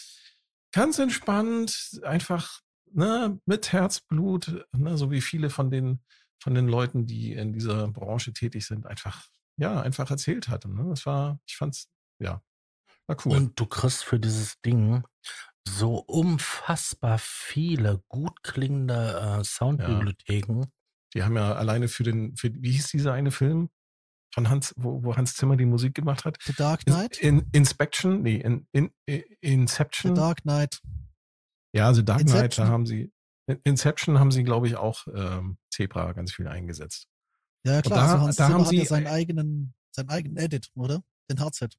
ganz entspannt, einfach ne, mit Herzblut, ne, so wie viele von den von den Leuten, die in dieser Branche tätig sind, einfach, ja, einfach erzählt hatte. Ne? Das war, ich fand's, ja, war cool. Und du kriegst für dieses Ding so unfassbar viele gut klingende äh, Soundbibliotheken. Die haben ja alleine für den, für, wie hieß dieser eine Film von Hans, wo, wo Hans Zimmer die Musik gemacht hat? The Dark Knight? In, Inspection, nee, in, in, in Inception. The Dark Knight. Ja, also Dark Knight, Inception. da haben sie, in Inception haben sie, glaube ich, auch ähm, Zebra ganz viel eingesetzt. Ja, ja, klar. da- also Hans da Zimmer haben hat ja sie- seinen eigenen, seinen eigenen Edit, oder? Den Hardset.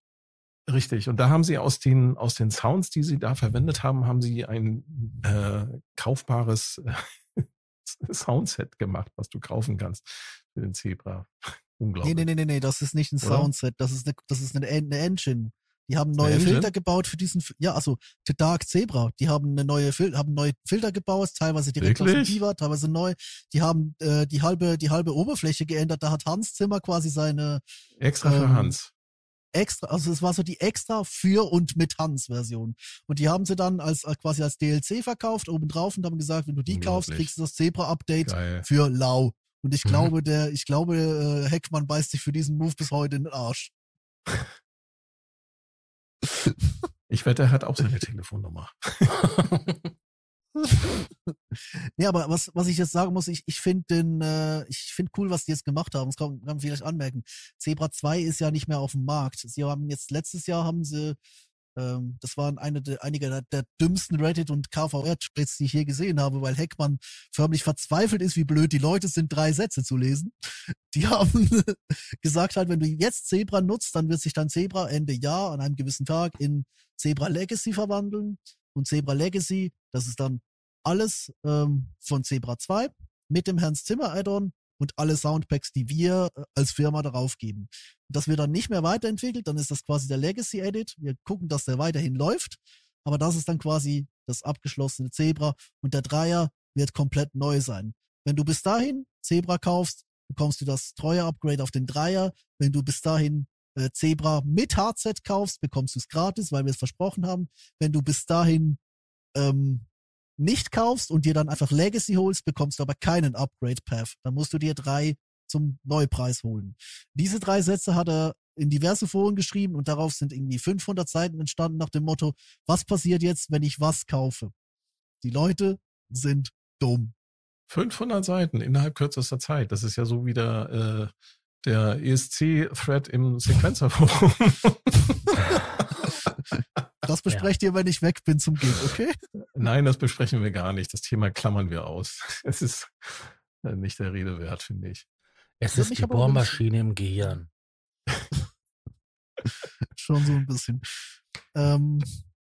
Richtig. Und da haben sie aus den, aus den Sounds, die sie da verwendet haben, haben sie ein äh, kaufbares äh, [LAUGHS] Soundset gemacht, was du kaufen kannst für den Zebra. [LAUGHS] Unglaublich. nee, nee, nee, nee, das ist nicht ein Oder? Soundset, das ist eine, das ist eine, eine Engine. Die haben neue Engine? Filter gebaut für diesen, ja, also The Dark Zebra, die haben eine neue Fil haben neue Filter gebaut, teilweise direkt aus Wirklich? dem Diva, teilweise neu. Die haben äh, die halbe, die halbe Oberfläche geändert. Da hat Hans Zimmer quasi seine Extra für ähm, Hans. Extra, also es war so die extra für und mit Hans Version. Und die haben sie dann als äh, quasi als DLC verkauft obendrauf und haben gesagt, wenn du die kaufst, kriegst du das Zebra Update Geil. für lau. Und ich Mhm. glaube, der, ich glaube, äh, Heckmann beißt sich für diesen Move bis heute in den Arsch. [LAUGHS] Ich wette, er hat auch seine Telefonnummer. [LAUGHS] [LAUGHS] [LAUGHS] Nee, aber was, was ich jetzt sagen muss, ich, ich finde den, äh, ich finde cool, was die jetzt gemacht haben. Das kann, kann man vielleicht anmerken. Zebra 2 ist ja nicht mehr auf dem Markt. Sie haben jetzt, letztes Jahr haben sie, ähm, das waren eine der, einige der, der dümmsten Reddit- und KVR-Trades, die ich je gesehen habe, weil Heckmann förmlich verzweifelt ist, wie blöd die Leute sind, drei Sätze zu lesen. [LAUGHS] Die haben [LAUGHS] gesagt halt, wenn du jetzt Zebra nutzt, dann wird sich dein Zebra Ende Jahr an einem gewissen Tag in Zebra Legacy verwandeln. Und Zebra Legacy, das ist dann alles ähm, von Zebra 2 mit dem Hans Zimmer Add-on und alle Soundpacks, die wir äh, als Firma darauf geben. Das wird dann nicht mehr weiterentwickelt, dann ist das quasi der Legacy Edit. Wir gucken, dass der weiterhin läuft, aber das ist dann quasi das abgeschlossene Zebra und der Dreier wird komplett neu sein. Wenn du bis dahin Zebra kaufst, bekommst du das treue Upgrade auf den Dreier. Wenn du bis dahin äh, Zebra mit Hardset kaufst, bekommst du es gratis, weil wir es versprochen haben. Wenn du bis dahin ähm, nicht kaufst und dir dann einfach Legacy holst, bekommst du aber keinen Upgrade Path. Dann musst du dir drei zum Neupreis holen. Diese drei Sätze hat er in diverse Foren geschrieben und darauf sind irgendwie 500 Seiten entstanden nach dem Motto, was passiert jetzt, wenn ich was kaufe? Die Leute sind dumm. 500 Seiten innerhalb kürzester Zeit. Das ist ja so wie der, äh, der ESC-Thread im Sequencer-Forum. [LAUGHS] [LAUGHS] Das besprecht ihr, wenn ich weg bin zum Gig, okay? Nein, das besprechen wir gar nicht. Das Thema klammern wir aus. [LAUGHS] Es ist äh, nicht der Rede wert, finde ich. Es ist die Bohrmaschine im Gehirn. [LAUGHS] Schon so ein bisschen. Ähm,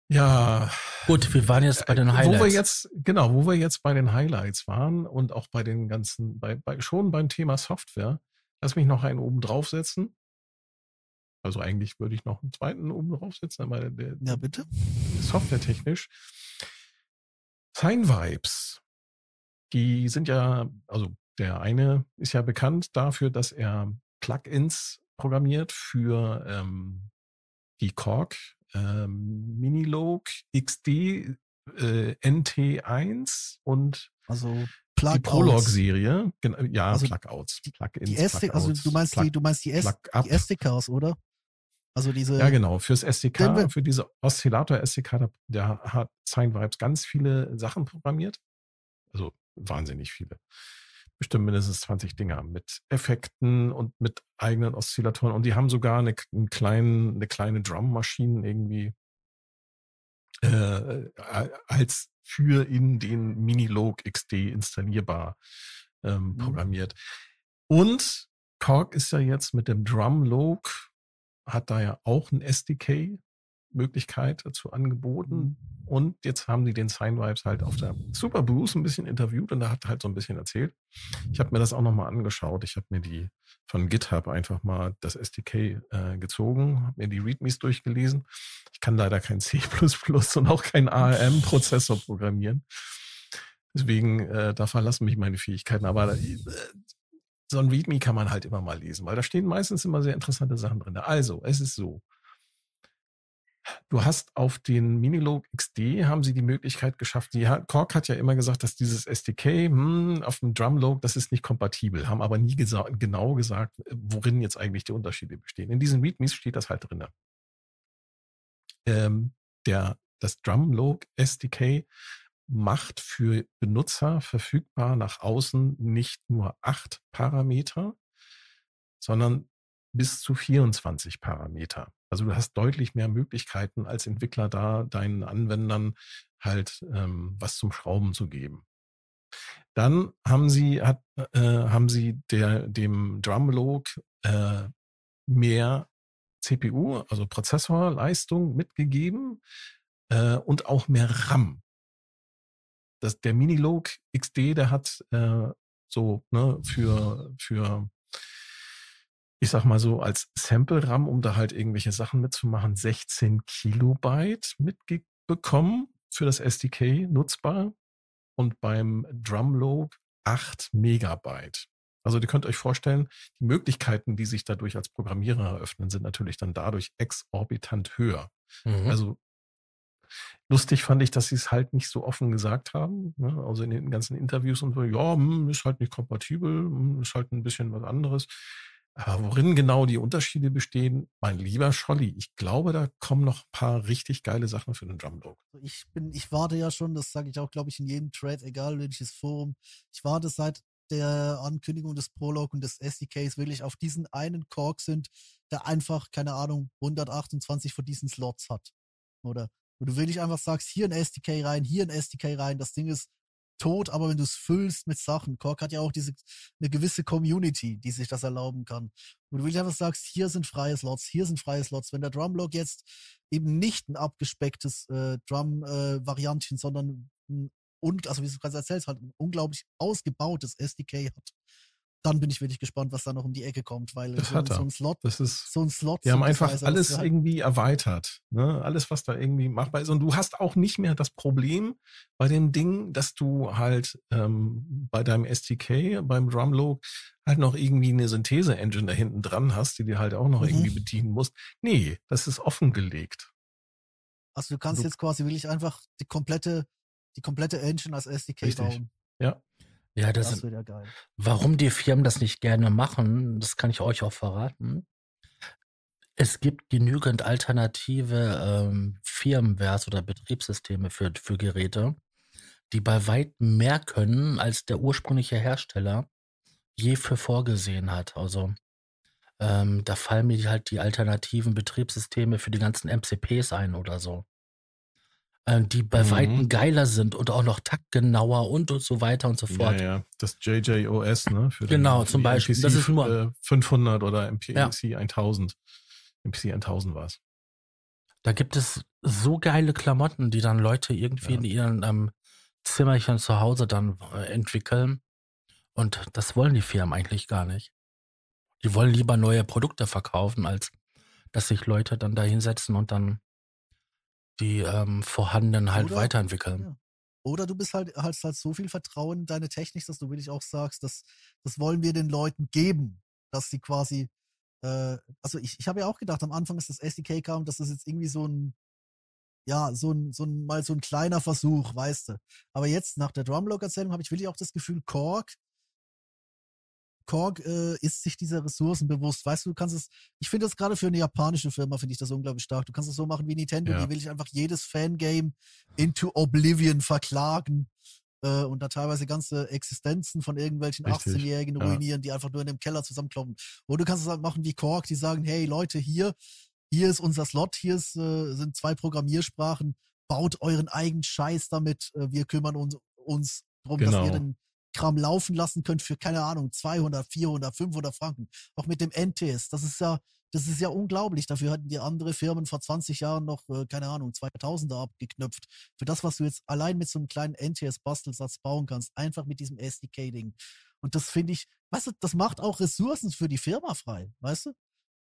Ja, Gut, wir waren jetzt bei den Highlights. Wo wir jetzt, genau, wo wir jetzt bei den Highlights waren und auch bei den ganzen, bei, bei, schon beim Thema Software, lass mich noch einen oben draufsetzen. Also eigentlich würde ich noch einen zweiten oben draufsetzen, aber der, ja, bitte? softwaretechnisch. Sign Vibes, die sind ja, also der eine ist ja bekannt dafür, dass er Plugins programmiert für ähm, die Korg ähm, Minilog XD äh, NT1 und Also die Plug Prolog-Serie. Genau, Ja, Also Plugouts. die- Plugins, Die SD, also du meinst die, Plug- du meinst die, S, die SDKs, oder? Also diese, Ja, genau. Fürs SDK, für diese Oszillator-SDK, da, da hat Sign Vibes ganz viele Sachen programmiert. Also wahnsinnig viele. Bestimmt mindestens 20 Dinger mit Effekten und mit eigenen Oszillatoren. Und die haben sogar eine, einen kleinen, eine kleine Drummaschine irgendwie äh, als für in den Minilog XD installierbar ähm, Mhm. programmiert. Und Korg ist ja jetzt mit dem Drumlog, hat da ja auch ein SDK-Möglichkeit dazu angeboten. Und jetzt haben die den Sign Vibes halt auf der Super Boost ein bisschen interviewt und da hat halt so ein bisschen erzählt. Ich habe mir das auch nochmal angeschaut. Ich habe mir die von GitHub einfach mal das SDK äh, gezogen, habe mir die Readmes durchgelesen. Ich kann leider kein C und auch keinen ARM-Prozessor programmieren. Deswegen, äh, da verlassen mich meine Fähigkeiten. Aber äh, so ein README kann man halt immer mal lesen, weil da stehen meistens immer sehr interessante Sachen drin. Also, es ist so. Du hast auf den Minilog XD haben sie die Möglichkeit geschafft. Die hat, Korg hat ja immer gesagt, dass dieses SDK hm, auf dem Drumlog, das ist nicht kompatibel, haben aber nie gesa genau gesagt, worin jetzt eigentlich die Unterschiede bestehen. In diesen Readmes steht das halt drin. Ähm, der, das Drumlog SDK macht für Benutzer verfügbar nach außen nicht nur acht Parameter, sondern bis zu 24 Parameter. Also du hast deutlich mehr Möglichkeiten als Entwickler da, deinen Anwendern halt ähm, was zum Schrauben zu geben. Dann haben sie, hat, äh, haben sie der, dem Drumlog äh, mehr CPU, also Prozessorleistung mitgegeben äh, und auch mehr RAM. Das, der Minilog XD, der hat äh, so ne, für, für ich sag mal so, als Sample-RAM, um da halt irgendwelche Sachen mitzumachen, 16 Kilobyte mitbekommen für das SDK nutzbar und beim Drumlog 8 Megabyte. Also ihr könnt euch vorstellen, die Möglichkeiten, die sich dadurch als Programmierer eröffnen, sind natürlich dann dadurch exorbitant höher. Mhm. Also lustig fand ich, dass sie es halt nicht so offen gesagt haben. Ne? Also in den ganzen Interviews und so, ja, hm, ist halt nicht kompatibel, hm, ist halt ein bisschen was anderes. Aber worin genau die Unterschiede bestehen, mein lieber Scholli, ich glaube, da kommen noch ein paar richtig geile Sachen für den Drumdog. Also ich bin, ich warte ja schon, das sage ich auch, glaube ich, in jedem Trade, egal welches Forum. Ich warte seit der Ankündigung des Prolog und des SDKs wirklich auf diesen einen Kork sind, der einfach, keine Ahnung, 128 von diesen Slots hat. Oder wo du wirklich einfach sagst, hier ein SDK rein, hier ein SDK rein, das Ding ist tot, aber wenn du es füllst mit Sachen, Kork hat ja auch diese eine gewisse Community, die sich das erlauben kann. Wo du wirklich einfach sagst, hier sind freie Slots, hier sind freie Slots. Wenn der Drumlog jetzt eben nicht ein abgespecktes äh, Drum-Variantchen, äh, sondern ein, und, also wie du gerade erzählst, halt ein unglaublich ausgebautes SDK hat, dann bin ich wirklich gespannt, was da noch um die Ecke kommt, weil das so, hat so ein Slot, das ist, so ein Slot, die haben einfach alles halt irgendwie erweitert, ne? alles, was da irgendwie machbar ist. Und du hast auch nicht mehr das Problem bei dem Ding, dass du halt ähm, bei deinem SDK, beim Drumlog halt noch irgendwie eine Synthese-Engine da hinten dran hast, die dir halt auch noch mhm. irgendwie bedienen musst. Nee, das ist offengelegt. Also du kannst du, jetzt quasi wirklich einfach die komplette, die komplette Engine als SDK richtig. bauen. Ja. Ja, das, das wird ja geil. Warum die Firmen das nicht gerne machen, das kann ich euch auch verraten. Es gibt genügend alternative ähm, Firmwares oder Betriebssysteme für, für Geräte, die bei weitem mehr können, als der ursprüngliche Hersteller je für vorgesehen hat. Also ähm, da fallen mir halt die alternativen Betriebssysteme für die ganzen MCPs ein oder so. Äh, die bei mhm. Weitem geiler sind und auch noch taktgenauer und, und so weiter und so fort. Ja, ja. das JJOS, ne? Für genau, den, zum Beispiel. MPC das ist nur 500 oder MPC ja. 1000. MPC 1000 war es. Da gibt es so geile Klamotten, die dann Leute irgendwie ja. in ihren ähm, Zimmerchen zu Hause dann äh, entwickeln. Und das wollen die Firmen eigentlich gar nicht. Die wollen lieber neue Produkte verkaufen, als dass sich Leute dann da hinsetzen und dann die ähm, vorhandenen halt Oder, weiterentwickeln. Ja. Oder du bist halt, hast halt so viel Vertrauen in deine Technik, dass du wirklich auch sagst, dass, das wollen wir den Leuten geben, dass sie quasi, äh, also ich, ich habe ja auch gedacht, am Anfang ist das SDK kam, dass das jetzt irgendwie so ein, ja, so ein, so ein, mal so ein kleiner Versuch, weißt du. Aber jetzt nach der Drumlog-Erzählung habe ich wirklich auch das Gefühl, Korg Korg äh, ist sich dieser Ressourcen bewusst. Weißt du, du kannst es, ich finde das gerade für eine japanische Firma, finde ich das unglaublich stark. Du kannst es so machen wie Nintendo, ja. die will ich einfach jedes Fangame into Oblivion verklagen äh, und da teilweise ganze Existenzen von irgendwelchen 18-Jährigen ruinieren, ja. die einfach nur in dem Keller zusammenkloppen. Oder du kannst es halt machen wie Korg, die sagen, hey Leute, hier, hier ist unser Slot, hier ist, äh, sind zwei Programmiersprachen, baut euren eigenen Scheiß damit, äh, wir kümmern uns, uns darum, genau. dass ihr den Kram laufen lassen könnt für, keine Ahnung, 200, 400, 500 Franken. Auch mit dem NTS. Das ist ja, das ist ja unglaublich. Dafür hatten die andere Firmen vor 20 Jahren noch, äh, keine Ahnung, 2000er abgeknöpft. Für das, was du jetzt allein mit so einem kleinen NTS-Bastelsatz bauen kannst, einfach mit diesem SDK-Ding. Und das finde ich, weißt du, das macht auch Ressourcen für die Firma frei, weißt du?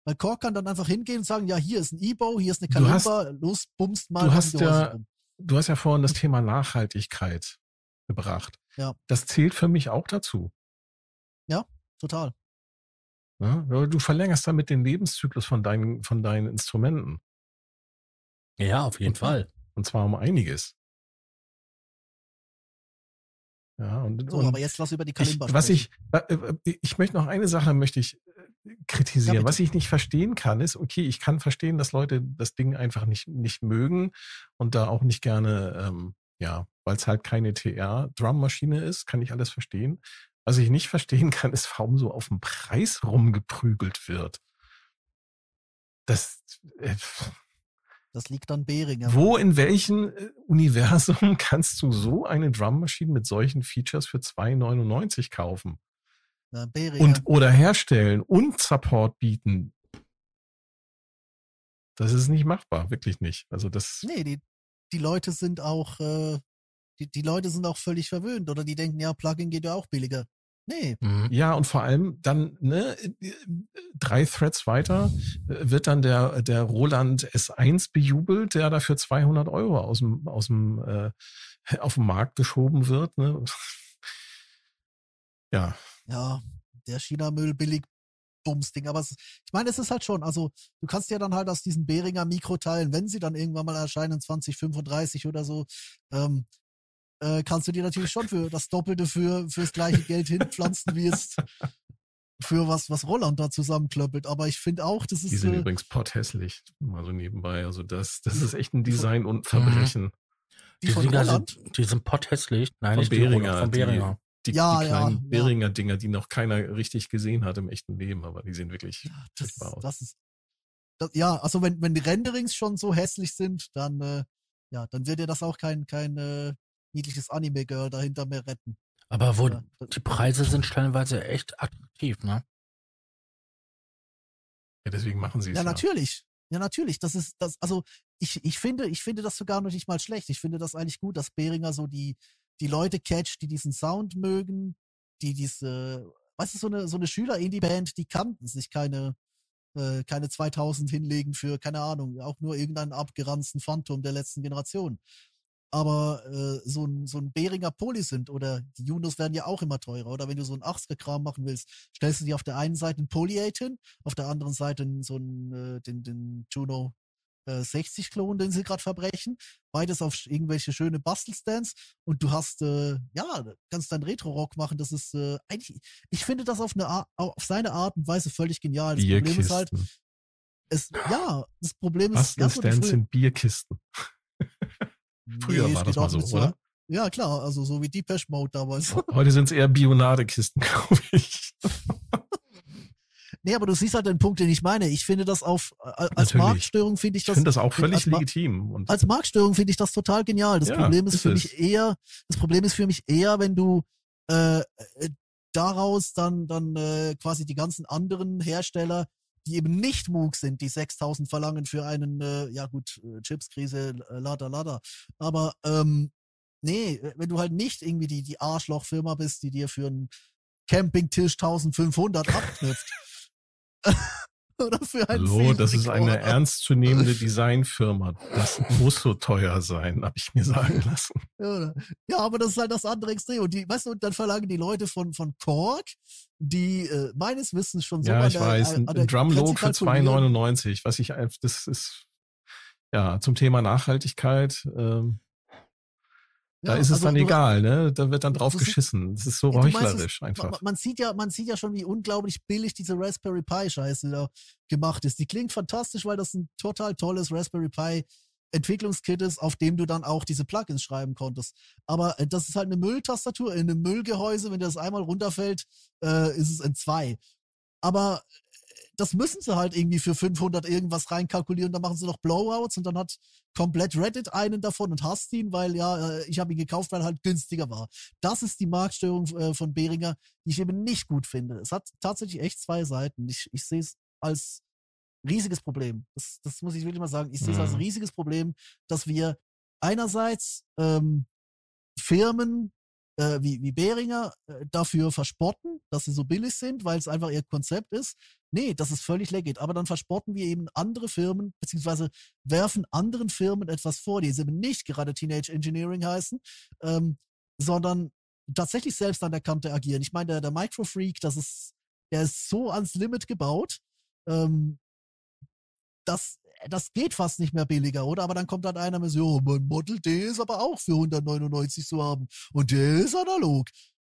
Weil Kork kann dann einfach hingehen und sagen, ja, hier ist ein E-Bow, hier ist eine Kalimba, los, bummst mal. Du hast, ja, du hast ja vorhin das Thema Nachhaltigkeit gebracht. Ja. Das zählt für mich auch dazu. Ja, total. Ja, du verlängerst damit den Lebenszyklus von deinen, von deinen Instrumenten. Ja, auf jeden Und- Fall. Und zwar um einiges. Ja, und, So, und aber jetzt lass über die ich, Kalimba was sprechen. ich, äh, ich möchte noch eine Sache möchte ich äh, kritisieren. Ja, was ich nicht verstehen kann, ist, okay, ich kann verstehen, dass Leute das Ding einfach nicht, nicht mögen und da auch nicht gerne, ähm, ja, weil es halt keine TR-Drummaschine ist, kann ich alles verstehen. Was ich nicht verstehen kann, ist, warum so auf dem Preis rumgeprügelt wird. Das, äh, Das liegt an Behringer. wo in welchem äh, Universum [LAUGHS] kannst du so eine Drummaschine mit solchen Features für 2,99 kaufen? Behringer. Und oder herstellen und Support bieten? Das ist nicht machbar, wirklich nicht. Also das nee, die, die Leute sind auch, äh, die, die Leute sind auch völlig verwöhnt oder die denken, ja, Plugin geht ja auch billiger. Nee, Mhm. ja und vor allem dann ne drei Threads weiter äh, wird dann der der Roland S1 bejubelt, der dafür 200 Euro aus dem aus dem äh, auf den Markt geschoben wird. Ne? [LAUGHS] Ja, ja, der China-Müll billig Bumsding. Aber es, ich meine, es ist halt schon, also du kannst ja dann halt aus diesen Behringer Mikroteilen, wenn sie dann irgendwann mal erscheinen, 2035 oder so, ähm, äh, kannst du dir natürlich schon für das Doppelte für fürs gleiche Geld hinpflanzen, wie es für was, was Roland da zusammenklöppelt. Aber ich finde auch, das die ist sind äh, übrigens potthässlich, mal so nebenbei. Also das das ist echt ein Design und Verbrechen. die Die von Dinger Roland. sind, die sind potthässlich. Nein, Von nicht die Behringer, Roland, von die- Behringer. Die, Ja, die ja, kleinen ja. Beringer Dinger, die noch keiner richtig gesehen hat im echten Leben, aber die sehen wirklich Ja, das, aus. das ist. Das, ja, also wenn, wenn die Renderings schon so hässlich sind, dann, äh, ja, dann wird dir das auch kein, kein äh, niedliches Anime-Girl dahinter mehr retten. Aber wo Ja, die Preise sind stellenweise echt attraktiv, ne? Ja, deswegen machen sie es. ja, Ja, natürlich. Ja, natürlich. Das ist das, also ich, ich finde, ich finde das sogar noch nicht mal schlecht. Ich finde das eigentlich gut, dass Behringer so die, die Leute catcht, die diesen Sound mögen, die diese, weißt du, so eine, so eine Schüler-Indie-Band, die kannten sich keine, äh, keine 2000 hinlegen für, keine Ahnung, auch nur irgendeinen abgeranzten Phantom der letzten Generation. Aber äh, so ein, so ein Behringer Polysynth oder die Junos werden ja auch immer teurer. Oder wenn du so ein 80er-Kram machen willst, stellst du dir auf der einen Seite einen Poly 8 hin, auf der anderen Seite so einen, äh, den, den Juno äh, 60-Klon, den sie gerade verbrechen. Beides auf irgendwelche schöne Bastelstands. Und du hast, äh, ja, kannst deinen Retro-Rock machen. Das ist äh, eigentlich, ich finde das auf, eine Ar auf seine Art und Weise völlig genial. Das Problem ist halt, es, ja, das Problem ist, Bastelstands sind Bierkisten. [LAUGHS] Früher Nee, war das mal so- oder? Ja, klar, also so wie Depeche Mode damals. Heute sind es eher Bionadekisten, [LAUGHS] glaube ich. Nee, aber du siehst halt den Punkt, den ich meine. Ich finde das auf, äh, als Natürlich. Marktstörung finde ich Ich das, finde das auch völlig als legitim. Und als Marktstörung finde ich das total genial. Das Ja, Problem ist, ist für es. mich eher, das Problem ist für mich eher, wenn du äh, äh, daraus dann dann äh, quasi die ganzen anderen Hersteller, die eben nicht Moog sind, die 6000 verlangen für einen, äh, ja gut, äh, Chipskrise, lada lada. Aber ähm, nee, wenn du halt nicht irgendwie die die Arschlochfirma bist, die dir für einen Campingtisch 1500 abknüpft. [LAUGHS] [LAUGHS] Oder für einen Hallo, das ist eine ernstzunehmende [LAUGHS] Designfirma. Das muss so teuer sein, habe ich mir sagen [LAUGHS] lassen. Ja, ja, aber das ist halt das andere Extrem. Und die, weißt du, und dann verlangen die Leute von, von Korg, die äh, meines Wissens schon so ja, ich der, weiß, an ein, ein Drumload für Grenze kalkulieren. 2,99, was ich das ist, ja, zum Thema Nachhaltigkeit, ähm, da Ja, ist es also dann du- egal, ne? Da wird dann drauf geschissen. Das ist so Ja, es- heuchlerisch Man, einfach. man sieht ja, man sieht ja schon, wie unglaublich billig diese Raspberry Pi Scheiße da gemacht ist. Die klingt fantastisch, weil das ein total tolles Raspberry Pi Entwicklungskit ist, auf dem du dann auch diese Plugins schreiben konntest. Aber äh, das ist halt eine Mülltastatur in einem Müllgehäuse. Wenn dir das einmal runterfällt, äh, ist es in zwei. Aber das müssen sie halt irgendwie für 500 irgendwas reinkalkulieren. Dann machen sie noch Blowouts und dann hat komplett Reddit einen davon und hasst ihn, weil ja, äh, ich habe ihn gekauft, weil er halt günstiger war. Das ist die Marktstörung äh, von Behringer, die ich eben nicht gut finde. Es hat tatsächlich echt zwei Seiten. Ich, ich sehe es als riesiges Problem. Das, das muss ich wirklich mal sagen. Ich sehe es als Mhm. riesiges Problem, dass wir einerseits ähm, Firmen äh, wie, wie Behringer äh, dafür verspotten, dass sie so billig sind, weil es einfach ihr Konzept ist. Nee, das ist völlig legit. Aber dann verspotten wir eben andere Firmen, beziehungsweise werfen anderen Firmen etwas vor, die eben nicht gerade Teenage Engineering heißen, ähm, sondern tatsächlich selbst an der Kante agieren. Ich meine, der, der Microfreak, das ist, der ist so ans Limit gebaut, ähm, dass das geht fast nicht mehr billiger, oder? Aber dann kommt dann einer mit so, mein Model D ist aber auch für 199 zu haben. Und der ist analog.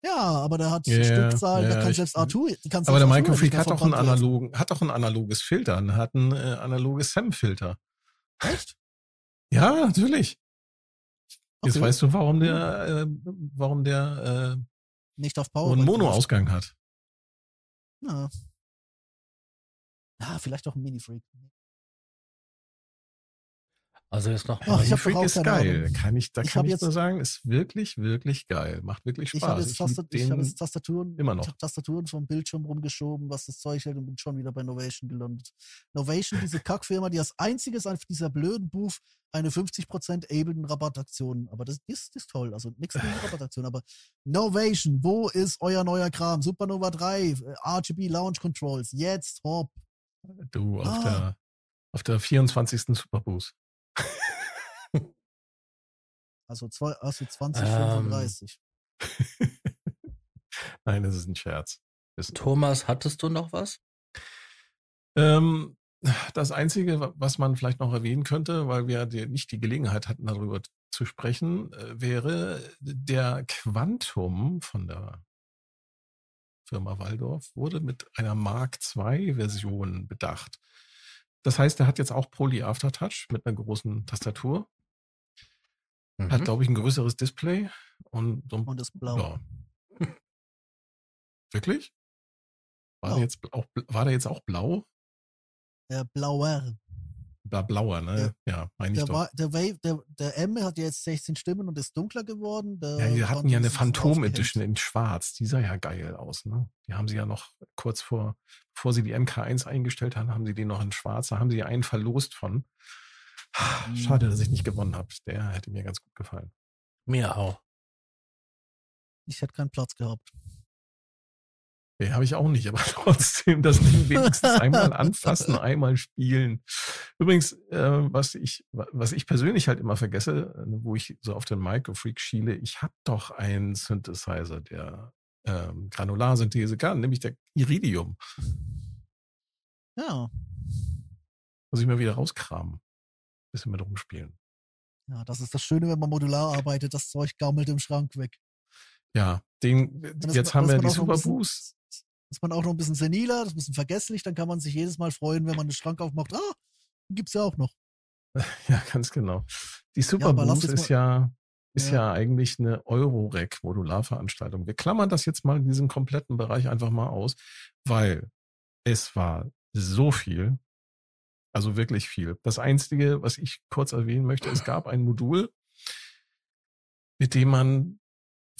Ja, aber der hat Ja, Stückzahlen, ja, der kann selbst Artur. die kann Aber der Microfreak hat doch einen analogen, hat doch ein analoges Filter, und hat ein äh, analoges SAM-Filter. Echt? Ja, natürlich. Jetzt Okay. weißt du, warum der, äh, warum der äh, Nicht auf Power. einen Mono-Ausgang hat. Ja. ja, vielleicht auch ein Mini-Freak. Also jetzt noch Ach, ich Freak auch ist geil. Kann ich, da Ich kann ich jetzt- nur sagen, ist wirklich, wirklich geil. Macht wirklich Ich habe Spaß. jetzt, Tastat ich hab jetzt Tastaturen, immer noch. Ich hab Tastaturen vom Bildschirm rumgeschoben, was das Zeug hält und bin schon wieder bei Novation gelandet. Novation, diese Kackfirma, die als einziges auf dieser blöden Booth eine 50% Ableton Rabattaktion. Aber das ist, ist toll. Also nichts gegen die [LAUGHS] Rabattaktion. Aber Novation, wo ist euer neuer Kram? Supernova 3, äh, RGB Launch Controls, jetzt hopp. Du auf Ah. der auf der 24. Superboost. Also, zwei, also 20, Ähm. 35. [LAUGHS] Nein, das ist ein Scherz. Ist, Thomas, hattest du noch was? ähm, das Einzige, wa- was man vielleicht noch erwähnen könnte, weil wir die, nicht die Gelegenheit hatten, darüber zu sprechen, äh, wäre der Quantum von der Firma Waldorf wurde mit einer Mark II Version bedacht. Das heißt, er hat jetzt auch Poly Aftertouch mit einer großen Tastatur, hat, Mhm. glaube ich, ein größeres Display und so ein Und ist blau. Ja. [LAUGHS] Wirklich? War, der jetzt auch, war der jetzt auch blau? Der blauer. Bla, blauer, ne? Ja, meine ich Der, doch. war, der, Wave, der, der M hat ja jetzt 16 Stimmen und ist dunkler geworden. Der ja, die hatten ja eine Phantom. Edition in schwarz. Die sah ja geil aus, ne? Die haben sie ja noch kurz vor, bevor sie die MK1 eingestellt haben, haben sie die noch in schwarz. Da haben sie einen verlost von. Schade, dass ich nicht gewonnen habe. Der hätte mir ganz gut gefallen. Mir auch. Ich hätte keinen Platz gehabt. Nee, habe ich auch nicht, aber [LAUGHS] trotzdem das Ding wenigstens einmal anfassen, [LAUGHS] einmal spielen. Übrigens, äh, was ich, wa- was ich persönlich halt immer vergesse, äh, wo ich so auf den Microfreak schiele, ich habe doch einen Synthesizer, der ähm, Granularsynthese kann, nämlich der Iridium. Ja, Muss ich mal wieder rauskramen. Bisschen mit rumspielen. ja, das ist das Schöne, wenn man modular arbeitet. Das Zeug gammelt im Schrank weg. Ja, den, ist jetzt man- haben wir die Superboost. Ist man auch noch ein bisschen seniler, das ist ein bisschen vergesslich, dann kann man sich jedes Mal freuen, wenn man den Schrank aufmacht. Ah, gibt's ja auch noch. [LAUGHS] Ja, ganz genau. Die Superboost jetzt ist ja, ist ja. Ja. eigentlich eine Eurorec Modularveranstaltung. Wir klammern das jetzt mal in diesem kompletten Bereich einfach mal aus, weil es war so viel, also wirklich viel. Das einzige, was ich kurz erwähnen möchte, es gab ein Modul, mit dem man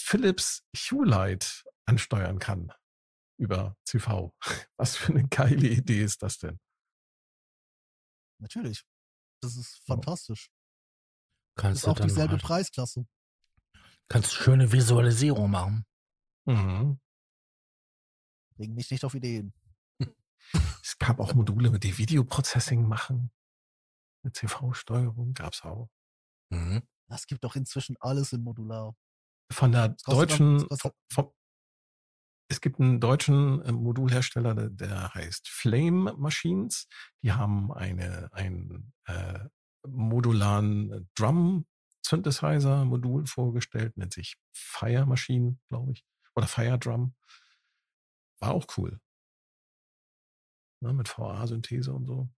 Philips Hue Light ansteuern kann über CV. [LAUGHS] Was für eine geile Idee ist das denn? Natürlich. Das ist fantastisch. Das Kannst ist du auch dieselbe halt, Preisklasse. kannst schöne Visualisierung machen. Mhm. Bring mich nicht auf Ideen. Es gab auch Module, mit die Videoprocessing machen. Mit CV-Steuerung gab's auch. Mhm. Es gibt doch inzwischen alles in Modular. Von der dann- deutschen, das kostet- vom, vom, es gibt einen deutschen äh, Modulhersteller, der, der heißt Flame Machines. Die haben eine, ein äh, modularen Drum Synthesizer Modul vorgestellt, nennt sich Fire Machine, glaube ich. Oder Fire Drum. War auch cool. Ne, mit VA-Synthese und so.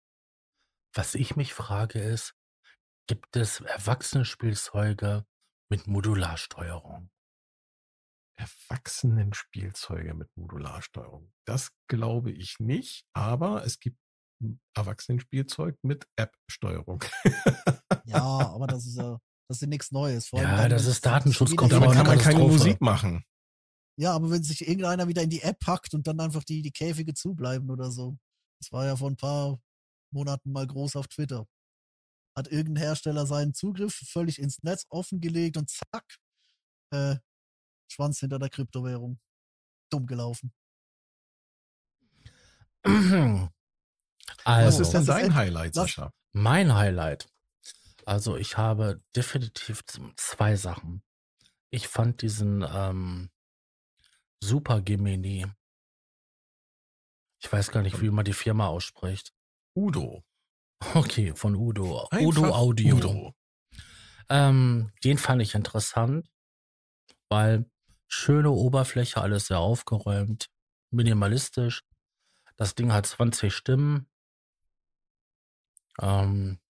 Was ich mich frage ist, gibt es Erwachsenenspielzeuge mit Modularsteuerung? Erwachsenenspielzeuge mit Modularsteuerung. Das glaube ich nicht, aber es gibt Erwachsenenspielzeug mit App-Steuerung. Ja, [LAUGHS] aber das ist ja, das ist nichts Neues. Vor allem Ja, das ist datenschutzkonform. Damit kann man keine. Musik machen. Ja, aber wenn sich irgendeiner wieder in die App packt und dann einfach die, die Käfige zubleiben oder so. Das war ja vor ein paar Monaten mal groß auf Twitter. Hat irgendein Hersteller seinen Zugriff völlig ins Netz offengelegt und zack, äh, Schwanz hinter der Kryptowährung. Dumm gelaufen. Also, Was ist denn dein Highlight, Sascha? mein Highlight. Also ich habe definitiv zwei Sachen. Ich fand diesen ähm, Super Gemini. Ich weiß gar nicht, wie man die Firma ausspricht. Udo. Okay, von Udo. Einfach Udo Audio. Udo. Ähm, den fand ich interessant, weil schöne Oberfläche, alles sehr aufgeräumt, minimalistisch. Das Ding hat 20 Stimmen. Ähm,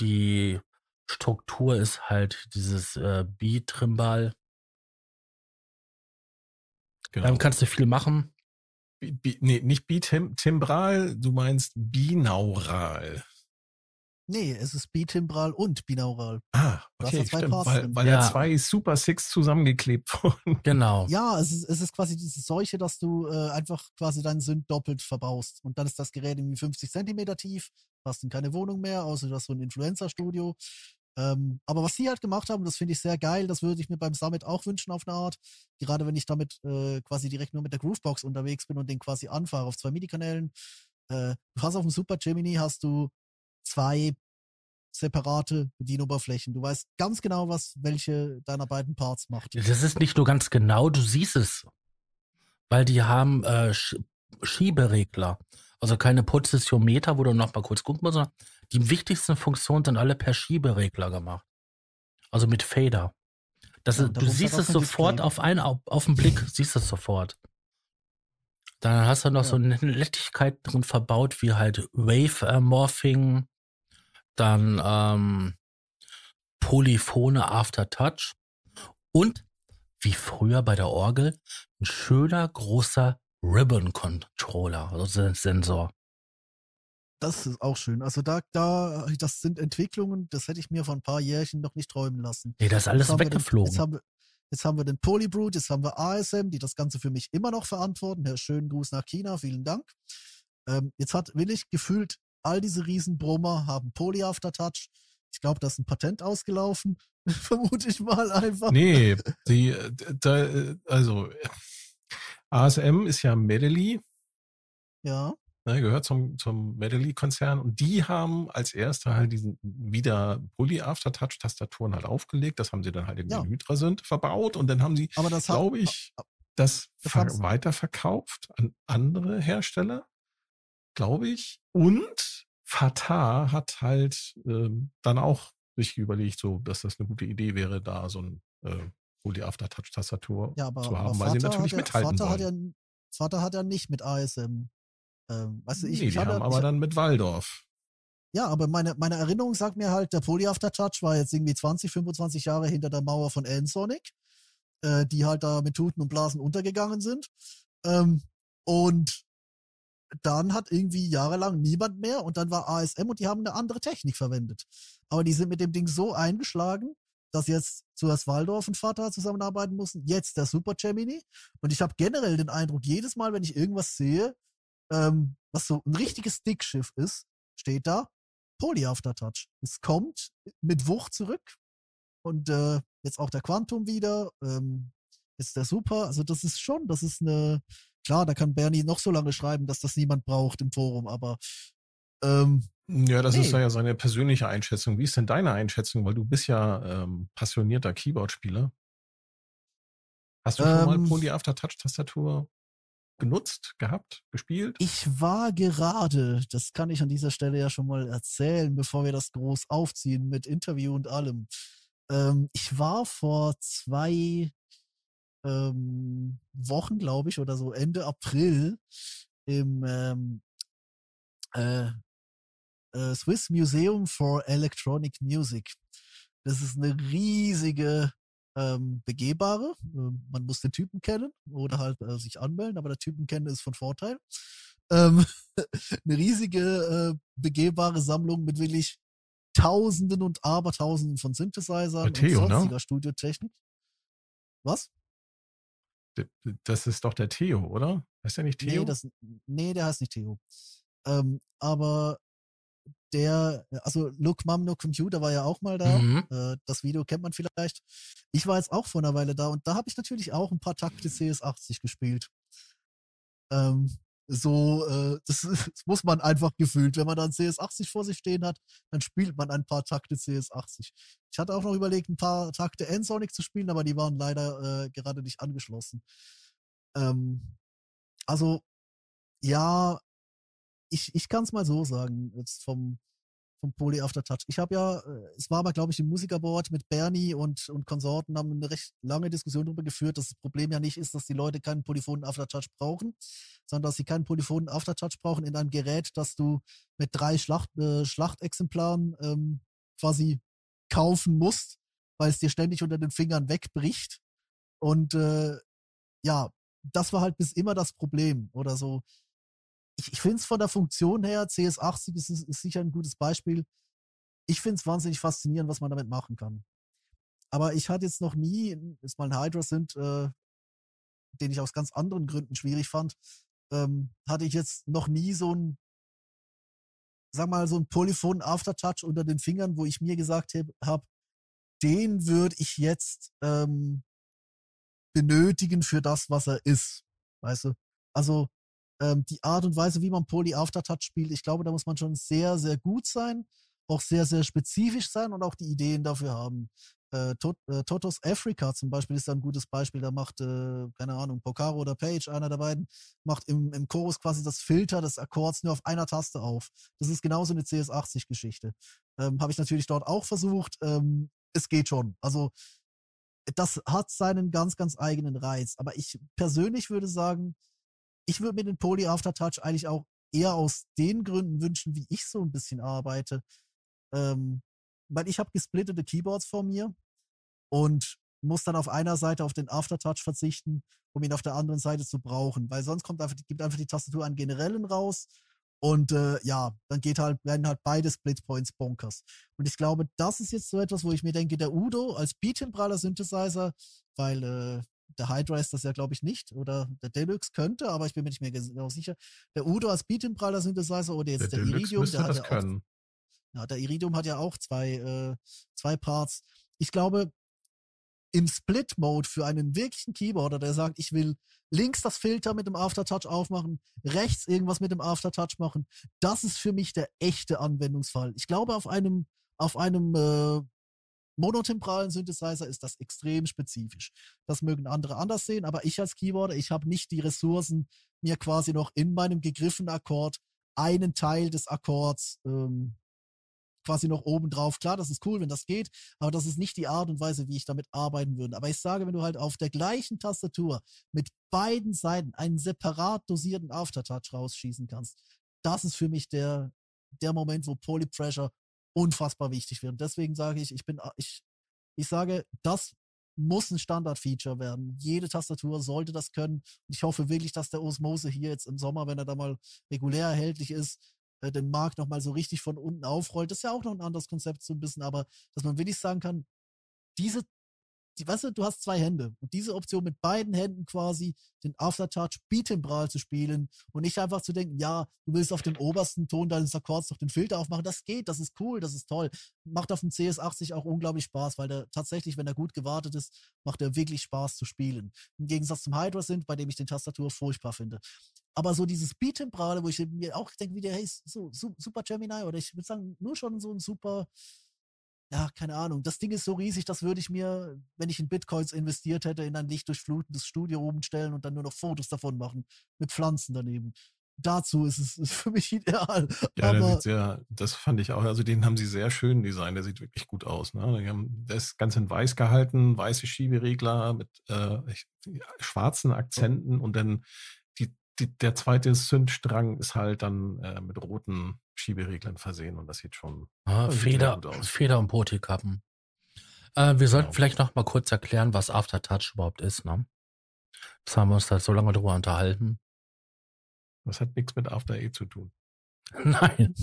die Struktur ist halt dieses äh, Beat-Trimbal. Genau. Damit kannst du viel machen. Bi, nee, nicht bitimbral, du meinst binaural. Nee, es ist bitimbral und binaural. Ah, okay, stimmt, weil, weil Ja. ja zwei Super Six zusammengeklebt [LAUGHS] wurden. Genau. Ja, es ist, es ist quasi diese Seuche, dass du äh, einfach quasi deinen Synth doppelt verbaust. Und dann ist das Gerät irgendwie 50 Zentimeter tief, hast in keine Wohnung mehr, außer du hast so ein Influencer-Studio. Ähm, aber was sie halt gemacht haben, das finde ich sehr geil, das würde ich mir beim Summit auch wünschen auf eine Art. Gerade wenn ich damit äh, quasi direkt nur mit der Groovebox unterwegs bin und den quasi anfahre auf zwei MIDI-Kanälen. Äh, du hast auf dem Super Gemini hast du zwei separate Bedienoberflächen. Du weißt ganz genau, was welche deiner beiden Parts macht. Das ist nicht nur ganz genau, du siehst es. Weil die haben äh, Sch Schieberegler. Also keine Positionmeter, wo du noch mal kurz gucken musst, sondern die wichtigsten Funktionen sind alle per Schieberegler gemacht. Also mit Fader. Das Ja, du siehst es sofort Display. auf einen, auf, auf den Blick, siehst es sofort. Dann hast du noch Ja. so eine Nettigkeit drin verbaut, wie halt Wave-Morphing, dann ähm, Polyphone Aftertouch und wie früher bei der Orgel ein schöner großer Ribbon Controller, also Sen- Sensor. Das ist auch schön. Also da, da, das sind Entwicklungen, das hätte ich mir vor ein paar Jährchen noch nicht träumen lassen. Nee, das ist alles wir den- weggeflogen. Jetzt haben, wir, jetzt haben wir den Polybrute, jetzt haben wir ASM, die das Ganze für mich immer noch verantworten. Herr schönen Gruß nach China, vielen Dank. Ähm, jetzt hat Willig gefühlt, all diese Riesenbrummer haben Poly Aftertouch. Ich glaube, da ist ein Patent ausgelaufen. [LAUGHS] Vermute ich mal einfach. Nee, die, da, also ASM ist ja Medley, Ja, ne, gehört zum, zum Medley-Konzern und die haben als erste halt diesen wieder Poly-Aftertouch-Tastaturen halt aufgelegt. Das haben sie dann halt in Ja. den Hydra-Synth verbaut und dann haben sie, aber das hat, glaube ich, das Das weiterverkauft an andere Hersteller, glaube ich. Und Fatah hat halt ähm, dann auch sich überlegt, so, dass das eine gute Idee wäre, da so ein äh, Poly-Aftertouch-Tastatur ja, aber, zu aber haben, weil sie Vater natürlich hat ja, mithalten Vater hat wollen. ja, Vater hat ja nicht mit ASM. Ähm, weißt du, ich, nee, ich die hatte, haben aber ich, dann mit Waldorf. Ja, aber meine, meine Erinnerung sagt mir halt, der Poly Aftertouch war jetzt irgendwie 20, 25 Jahre hinter der Mauer von N-Sonic, äh, die halt da mit Tuten und Blasen untergegangen sind. Ähm, und dann hat irgendwie jahrelang niemand mehr und dann war ASM und die haben eine andere Technik verwendet. Aber die sind mit dem Ding so eingeschlagen, dass jetzt zuerst Waldorf und Vater zusammenarbeiten mussten, jetzt der Super Gemini. Und ich habe generell den Eindruck, jedes Mal, wenn ich irgendwas sehe, ähm, was so ein richtiges Dickschiff ist, steht da Poly Aftertouch. Es kommt mit Wucht zurück und äh, jetzt auch der Quantum wieder, ähm, ist der Super. Also das ist schon, das ist eine, klar, da kann Bernie noch so lange schreiben, dass das niemand braucht im Forum, aber ähm, Ja, das Nee. ist ja seine persönliche Einschätzung. Wie ist denn deine Einschätzung? Weil du bist ja ähm, passionierter Keyboard-Spieler. Hast du schon mal Ähm. Poly Aftertouch-Tastatur genutzt, gehabt, gespielt? Ich war gerade, das kann ich an dieser Stelle ja schon mal erzählen, bevor wir das groß aufziehen mit Interview und allem. Ähm, ich war vor zwei ähm, Wochen, glaube ich, oder so Ende April im ähm, äh, äh, Swiss Museum for Electronic Music. Das ist eine riesige ähm, begehbare. Ähm, man muss den Typen kennen oder halt äh, sich anmelden, aber der Typen kennen ist von Vorteil. Ähm, [LAUGHS] eine riesige äh, begehbare Sammlung mit wirklich Tausenden und Abertausenden von Synthesizern Theo, und ne? sonstiger Studiotechnik. Was? Das ist doch der Theo, oder? Ist der nicht Theo? Nee, das, nee, der heißt nicht Theo. Ähm, aber der, also Look Mom No Computer war ja auch mal da. Mhm. Äh, das Video kennt man vielleicht. Ich war jetzt auch vor einer Weile da und da habe ich natürlich auch ein paar Takte CS80 gespielt. Ähm, so, äh, das, [LAUGHS] das muss man einfach gefühlt. Wenn man dann CS80 vor sich stehen hat, dann spielt man ein paar Takte CS80. Ich hatte auch noch überlegt, ein paar Takte N-Sonic zu spielen, aber die waren leider äh, gerade nicht angeschlossen. Ähm, also, ja, ich, ich kann es mal so sagen, jetzt vom, vom Poly Aftertouch. Ich habe ja, äh, es war aber, glaube ich, im Musikerboard mit Bernie und, und Konsorten haben eine recht lange Diskussion darüber geführt, dass das Problem ja nicht ist, dass die Leute keinen polyphonen Aftertouch brauchen, sondern dass sie keinen polyphonen Aftertouch brauchen in einem Gerät, das du mit drei Schlacht, äh, Schlachtexemplaren ähm, quasi kaufen musst, weil es dir ständig unter den Fingern wegbricht. Und äh, ja, das war halt bis immer das Problem oder so. Ich, ich finde es von der Funktion her, CS80 ist, ist sicher ein gutes Beispiel. Ich finde es wahnsinnig faszinierend, was man damit machen kann. Aber ich hatte jetzt noch nie, jetzt mal ein Hydra sind, äh, den ich aus ganz anderen Gründen schwierig fand, ähm, hatte ich jetzt noch nie so ein, sag mal, so ein Polyphon Aftertouch unter den Fingern, wo ich mir gesagt habe, den würde ich jetzt ähm, benötigen für das, was er ist. Weißt du? Also ähm, die Art und Weise, wie man Poly Aftertouch spielt, ich glaube, da muss man schon sehr, sehr gut sein, auch sehr, sehr spezifisch sein und auch die Ideen dafür haben. Äh, Tot, äh, Totos Africa zum Beispiel ist da ein gutes Beispiel. Da macht, äh, keine Ahnung, Pocaro oder Page, einer der beiden, macht im, im Chorus quasi das Filter des Akkords nur auf einer Taste auf. Das ist genauso eine CS80-Geschichte. Ähm, Habe ich natürlich dort auch versucht. Ähm, es geht schon. Also das hat seinen ganz, ganz eigenen Reiz. Aber ich persönlich würde sagen, ich würde mir den Poly Aftertouch eigentlich auch eher aus den Gründen wünschen, wie ich so ein bisschen arbeite. Ähm, weil ich habe gesplittete Keyboards vor mir und muss dann auf einer Seite auf den Aftertouch verzichten, um ihn auf der anderen Seite zu brauchen. Weil sonst kommt einfach, gibt einfach die Tastatur einen generellen raus und äh, ja, dann geht halt, werden halt beide Splitpoints bonkers. Und ich glaube, das ist jetzt so etwas, wo ich mir denke, der Udo als Beat-Tempraler Synthesizer, weil äh, der Hydra ist das ja, glaube ich, nicht. Oder der Deluxe könnte, aber ich bin mir nicht mehr genau sicher. Der Udo als Beat-Tempraler Synthesizer oder jetzt der, der Iridium, der hat ja auch, ja, der Iridium hat ja auch zwei, äh, zwei Parts. Ich glaube, im Split-Mode für einen wirklichen Keyboarder, der sagt, ich will links das Filter mit dem Aftertouch aufmachen, rechts irgendwas mit dem Aftertouch machen, das ist für mich der echte Anwendungsfall. Ich glaube, auf einem, auf einem äh, monotemporalen Synthesizer ist das extrem spezifisch. Das mögen andere anders sehen, aber ich als Keyboarder, ich habe nicht die Ressourcen, mir quasi noch in meinem gegriffenen Akkord einen Teil des Akkords ähm, quasi noch oben drauf. Klar, das ist cool, wenn das geht, aber das ist nicht die Art und Weise, wie ich damit arbeiten würde. Aber ich sage, wenn du halt auf der gleichen Tastatur mit beiden Seiten einen separat dosierten Aftertouch rausschießen kannst, das ist für mich der, der Moment, wo Polypressure unfassbar wichtig wird. Deswegen sage ich, ich bin, ich, ich sage, das muss ein Standard-Feature werden. Jede Tastatur sollte das können. Ich hoffe wirklich, dass der Osmose hier jetzt im Sommer, wenn er da mal regulär erhältlich ist, äh, den Markt nochmal so richtig von unten aufrollt. Das ist ja auch noch ein anderes Konzept so ein bisschen, aber dass man wirklich sagen kann, diese die, weißt du, du hast zwei Hände und diese Option mit beiden Händen quasi den Aftertouch Beatembral zu spielen und nicht einfach zu denken, ja, du willst auf dem obersten Ton deines Akkords noch den Filter aufmachen, das geht, das ist cool, das ist toll. Macht auf dem CS80 auch unglaublich Spaß, weil der tatsächlich, wenn er gut gewartet ist, macht er wirklich Spaß zu spielen. Im Gegensatz zum Hydra sind, bei dem ich den Tastatur furchtbar finde. Aber so dieses Beatembrale, wo ich mir auch denke, wie der, hey, so, super Gemini oder ich würde sagen, nur schon so ein super ja, keine Ahnung, das Ding ist so riesig, das würde ich mir, wenn ich in Bitcoins investiert hätte, in ein lichtdurchflutendes Studio oben stellen und dann nur noch Fotos davon machen, mit Pflanzen daneben. Dazu ist es [LAUGHS] ist für mich ideal. Ja, Aber, sehr, das fand ich auch, also den haben sie sehr schön designt, der sieht wirklich gut aus. Ne? Die haben das Ganze in weiß gehalten, weiße Schieberegler mit äh, schwarzen Akzenten und dann die, der zweite Zündstrang ist halt dann äh, mit roten Schiebereglern versehen und das sieht schon ah, Feder, Feder und Potikappen. Äh, wir sollten genau. vielleicht noch mal kurz erklären, was Aftertouch überhaupt ist. Ne? Das haben wir uns da so lange drüber unterhalten. Das hat nichts mit After E zu tun. [LAUGHS] Nein.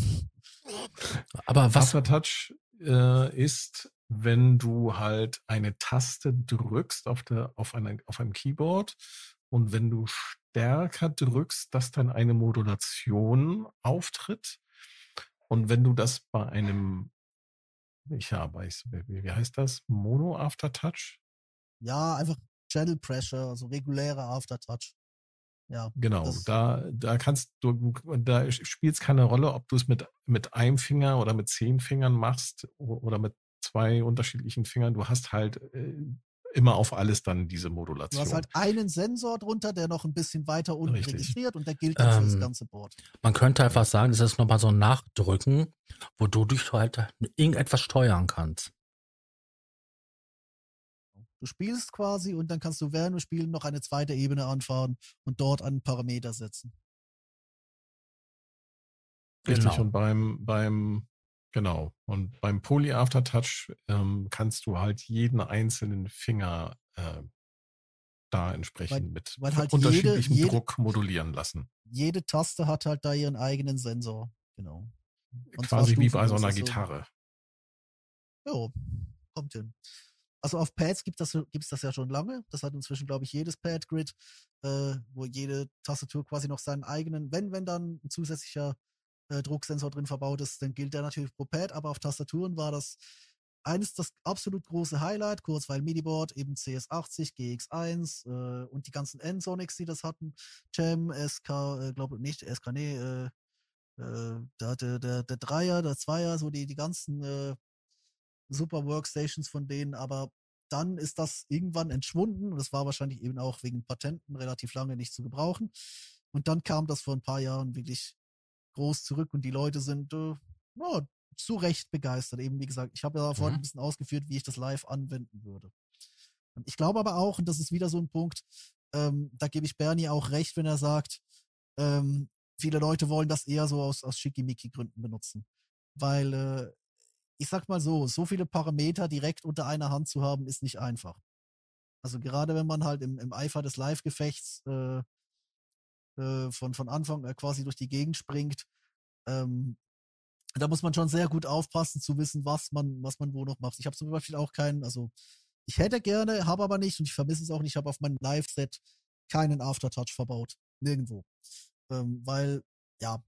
Aber was? Aftertouch äh, ist, wenn du halt eine Taste drückst auf, der, auf, einer, auf einem Keyboard und wenn du stärker drückst, dass dann eine Modulation auftritt. Und wenn du das bei einem, ich habe, wie heißt das? Mono Aftertouch? Ja, einfach Channel Pressure, also reguläre Aftertouch. Ja. Genau, da, da kannst du, da spielt es keine Rolle, ob du es mit, mit einem Finger oder mit zehn Fingern machst oder mit zwei unterschiedlichen Fingern. Du hast halt äh, immer auf alles dann diese Du Modulation. hast halt einen Sensor drunter, der noch ein bisschen weiter unten Richtig. registriert und der gilt dann für das Ähm, ganze Board. Man könnte einfach sagen, das ist nochmal so ein Nachdrücken, wo du dich halt irgendetwas steuern kannst. Du spielst quasi und dann kannst du während du spielen noch eine zweite Ebene anfahren und dort einen Parameter setzen. Richtig, Genau. und beim, beim, genau, und beim Poly Aftertouch ähm, kannst du halt jeden einzelnen Finger äh, da entsprechend mit weil halt unterschiedlichem jede- jede- Druck modulieren lassen. Jede Taste hat halt da ihren eigenen Sensor. Genau. Und Quasi wie bei so einer Gitarre. Ja, kommt hin. Also auf Pads gibt das, gibt's das ja schon lange. Das hat inzwischen, glaube ich, jedes Pad-Grid, äh, wo jede Tastatur quasi noch seinen eigenen, wenn, wenn dann ein zusätzlicher äh, Drucksensor drin verbaut ist, dann gilt der natürlich pro Pad, aber auf Tastaturen war das eines das absolut große Highlight, kurz weil MIDI-Board, eben CS80, GX1 äh, und die ganzen N-Sonics, die das hatten, Jam, SK, äh, glaube nicht, SK, nee, äh, äh, der, der, der, der Dreier, der Zweier, so die, die ganzen äh, super Workstations von denen, aber dann ist das irgendwann entschwunden und das war wahrscheinlich eben auch wegen Patenten relativ lange nicht zu gebrauchen. Und dann kam das vor ein paar Jahren wirklich groß zurück und die Leute sind äh, ja, zu Recht begeistert. Eben wie gesagt, ich habe ja vorhin Mhm. ein bisschen ausgeführt, wie ich das live anwenden würde. Ich glaube aber auch, und das ist wieder so ein Punkt, ähm, da gebe ich Bernie auch recht, wenn er sagt, ähm, viele Leute wollen das eher so aus, aus Schickimicki-Gründen benutzen. Weil, äh, ich sag mal so, so viele Parameter direkt unter einer Hand zu haben, ist nicht einfach. Also gerade wenn man halt im, im Eifer des Live-Gefechts äh, äh, von, von Anfang äh, quasi durch die Gegend springt, ähm, da muss man schon sehr gut aufpassen zu wissen, was man, was man wo noch macht. Ich habe zum Beispiel auch keinen, also ich hätte gerne, habe aber nicht und ich vermisse es auch nicht, ich habe auf meinem Live-Set keinen Aftertouch verbaut. Nirgendwo. Ähm, weil, ja,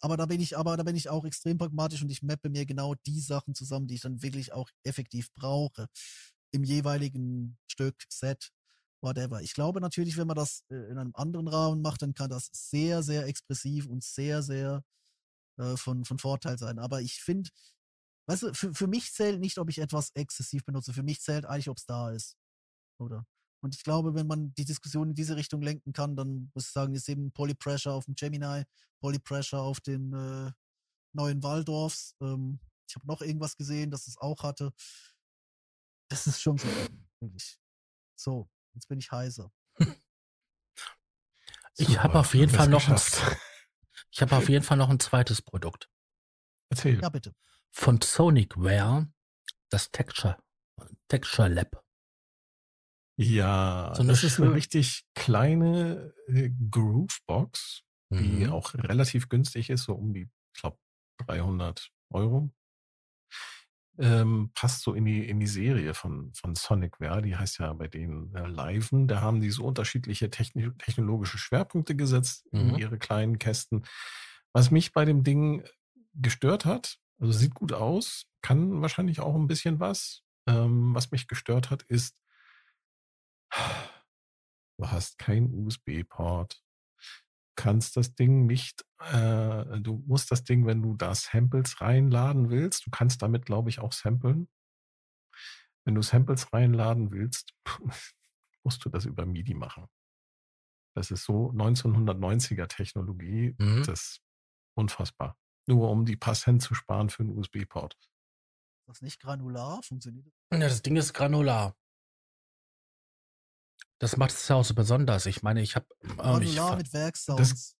aber da bin ich, aber da bin ich auch extrem pragmatisch und ich mappe mir genau die Sachen zusammen, die ich dann wirklich auch effektiv brauche. Im jeweiligen Stück, Set, whatever. Ich glaube natürlich, wenn man das äh, in einem anderen Rahmen macht, dann kann das sehr, sehr expressiv und sehr, sehr äh, von, von Vorteil sein. Aber ich finde, weißt du, für, für mich zählt nicht, ob ich etwas exzessiv benutze. Für mich zählt eigentlich, ob es da ist. Oder? Und ich glaube, wenn man die Diskussion in diese Richtung lenken kann, dann muss ich sagen, ist eben Polypressure auf dem Gemini, Polypressure auf den äh, neuen Waldorfs. Ähm, ich habe noch irgendwas gesehen, das es auch hatte. Das ist schon so. wirklich. So, jetzt bin ich heiser. Ich habe auf jeden Fall noch ein, ich habe auf jeden Fall noch ein zweites Produkt Erzähl. Ja, bitte. von Sonicware, das Texture Texture Lab. Ja, So eine das ist eine richtig kleine äh, Groovebox, die Mhm. auch relativ günstig ist, so um die, ich glaube, 300 Euro. Ähm, passt so in die, in die Serie von, von Sonicware, die heißt ja bei denen äh, Liven. Da haben die so unterschiedliche techni technologische Schwerpunkte gesetzt in Mhm. ihre kleinen Kästen. Was mich bei dem Ding gestört hat, also sieht gut aus, kann wahrscheinlich auch ein bisschen was. Ähm, was mich gestört hat, ist, du hast keinen USB-Port. Kannst das Ding nicht, äh, du musst das Ding, wenn du da Samples reinladen willst, du kannst damit, glaube ich, auch samplen. Wenn du Samples reinladen willst, [LAUGHS] musst du das über MIDI machen. Das ist so 1990er Technologie, Mhm. das ist unfassbar. Nur um die paar Cent zu sparen für einen USB-Port. Ist das nicht granular? Funktioniert das? Ja, das Ding ist granular. Das macht es ja auch so besonders. Ich meine, ich habe ähm, ich, mit Werksounds.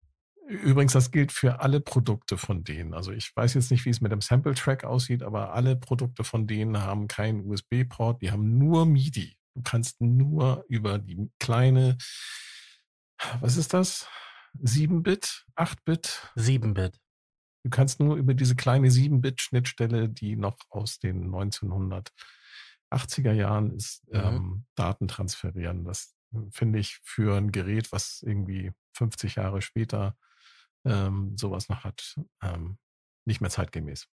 Übrigens, das gilt für alle Produkte von denen. Also ich weiß jetzt nicht, wie es mit dem Sample-Track aussieht, aber alle Produkte von denen haben keinen USB-Port, die haben nur MIDI. Du kannst nur über die kleine, was ist das? 7-Bit, 8-Bit. 7-Bit. Du kannst nur über diese kleine 7-Bit-Schnittstelle, die noch aus den 1980er Jahren ist, Mhm. ähm, Daten transferieren. Das äh, finde ich für ein Gerät, was irgendwie 50 Jahre später ähm, sowas noch hat, ähm, nicht mehr zeitgemäß.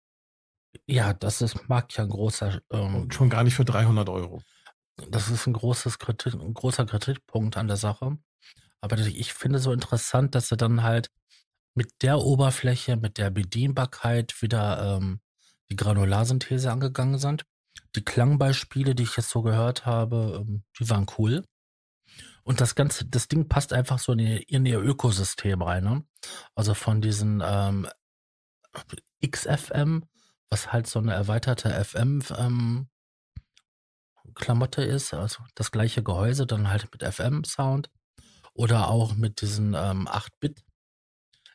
Ja, das ist, mag ja ein großer, ähm, schon gar nicht für 300 Euro. das ist ein großes Kritik, ein großer Kritikpunkt an der Sache. Aber ich finde so interessant, dass sie dann halt mit der Oberfläche, mit der Bedienbarkeit wieder ähm, die Granularsynthese angegangen sind. Die Klangbeispiele, die ich jetzt so gehört habe, ähm, die waren cool. Und das ganze, das Ding passt einfach so in ihr, in ihr Ökosystem rein. Ne? Also von diesen ähm, XFM, was halt so eine erweiterte FM ähm, Klamotte ist, also das gleiche Gehäuse, dann halt mit FM-Sound oder auch mit diesen ähm, 8-Bit.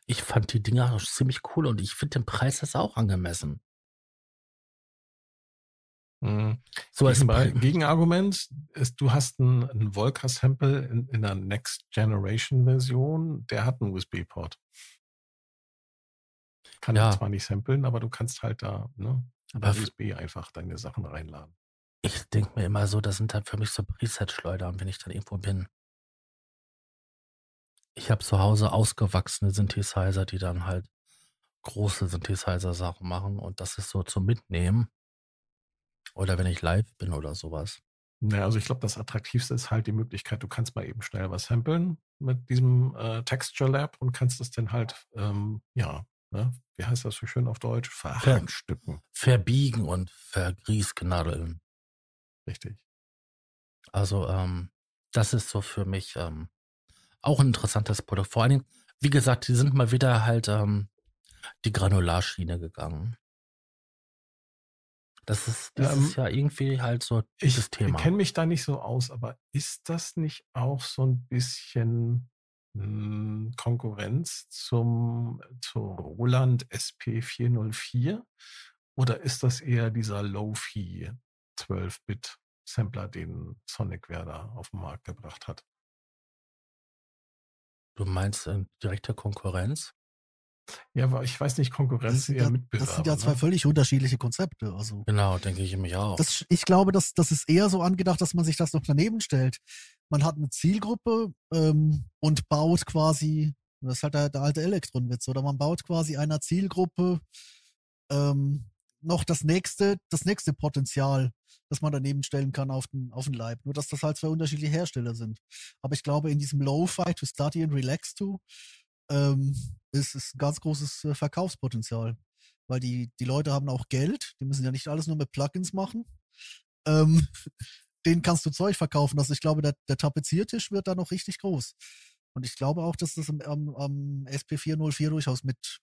Ich fand die Dinger ziemlich cool und ich finde den Preis ist auch angemessen. Mhm. So als Gegenargument ist, du hast einen, einen Volca-Sample in, in der Next Generation Version, der hat einen USB-Port. Kann ja. zwar nicht samplen, aber du kannst halt da ne, aber USB einfach deine Sachen reinladen. Ich denke mir immer so, das sind halt für mich so Preset-Schleudern, wenn ich dann irgendwo bin. Ich habe zu Hause ausgewachsene Synthesizer, die dann halt große Synthesizer-Sachen machen und das ist so zum Mitnehmen. Oder wenn ich live bin oder sowas. Naja, also ich glaube, das Attraktivste ist halt die Möglichkeit, du kannst mal eben schnell was samplen mit diesem äh, Texture Lab und kannst das dann halt, ähm, ja, ne, wie heißt das so schön auf Deutsch? Verhackstücken. Verbiegen und vergrießknadeln. Richtig. Also, ähm, das ist so für mich ähm, auch ein interessantes Produkt. Vor allen Dingen, wie gesagt, die sind mal wieder halt ähm, die Granularschiene gegangen. Das ist dieses ähm, Jahr irgendwie halt so dieses ich, Thema. Ich kenne mich da nicht so aus, aber ist das nicht auch so ein bisschen mh, hm, Konkurrenz zum, zur Roland SP404? Oder ist das eher dieser Low-Fi 12-Bit-Sampler, den Sonic Werder auf den Markt gebracht hat? Du meinst in direkter Konkurrenz? Ja, aber ich weiß nicht, Konkurrenz eher ja, Mitbewerber. Das sind ja zwei ne? völlig unterschiedliche Konzepte. Also genau, denke ich mich auch. Das, ich glaube, das, das ist eher so angedacht, dass man sich das noch daneben stellt. Man hat eine Zielgruppe ähm, und baut quasi, das ist halt der, der alte Elektronwitz, oder man baut quasi einer Zielgruppe ähm, noch das nächste, das nächste Potenzial, das man daneben stellen kann auf den, auf den Leib. Nur, dass das halt zwei unterschiedliche Hersteller sind. Aber ich glaube, in diesem Low-Fi to Study and Relax to, ähm, ist, ist ein ganz großes äh, Verkaufspotenzial. Weil die, die Leute haben auch Geld, die müssen ja nicht alles nur mit Plugins machen. Ähm, [LAUGHS] den kannst du Zeug verkaufen. Also ich glaube, der, der Tapeziertisch wird da noch richtig groß. Und ich glaube auch, dass das am, am, am SP404 durchaus mit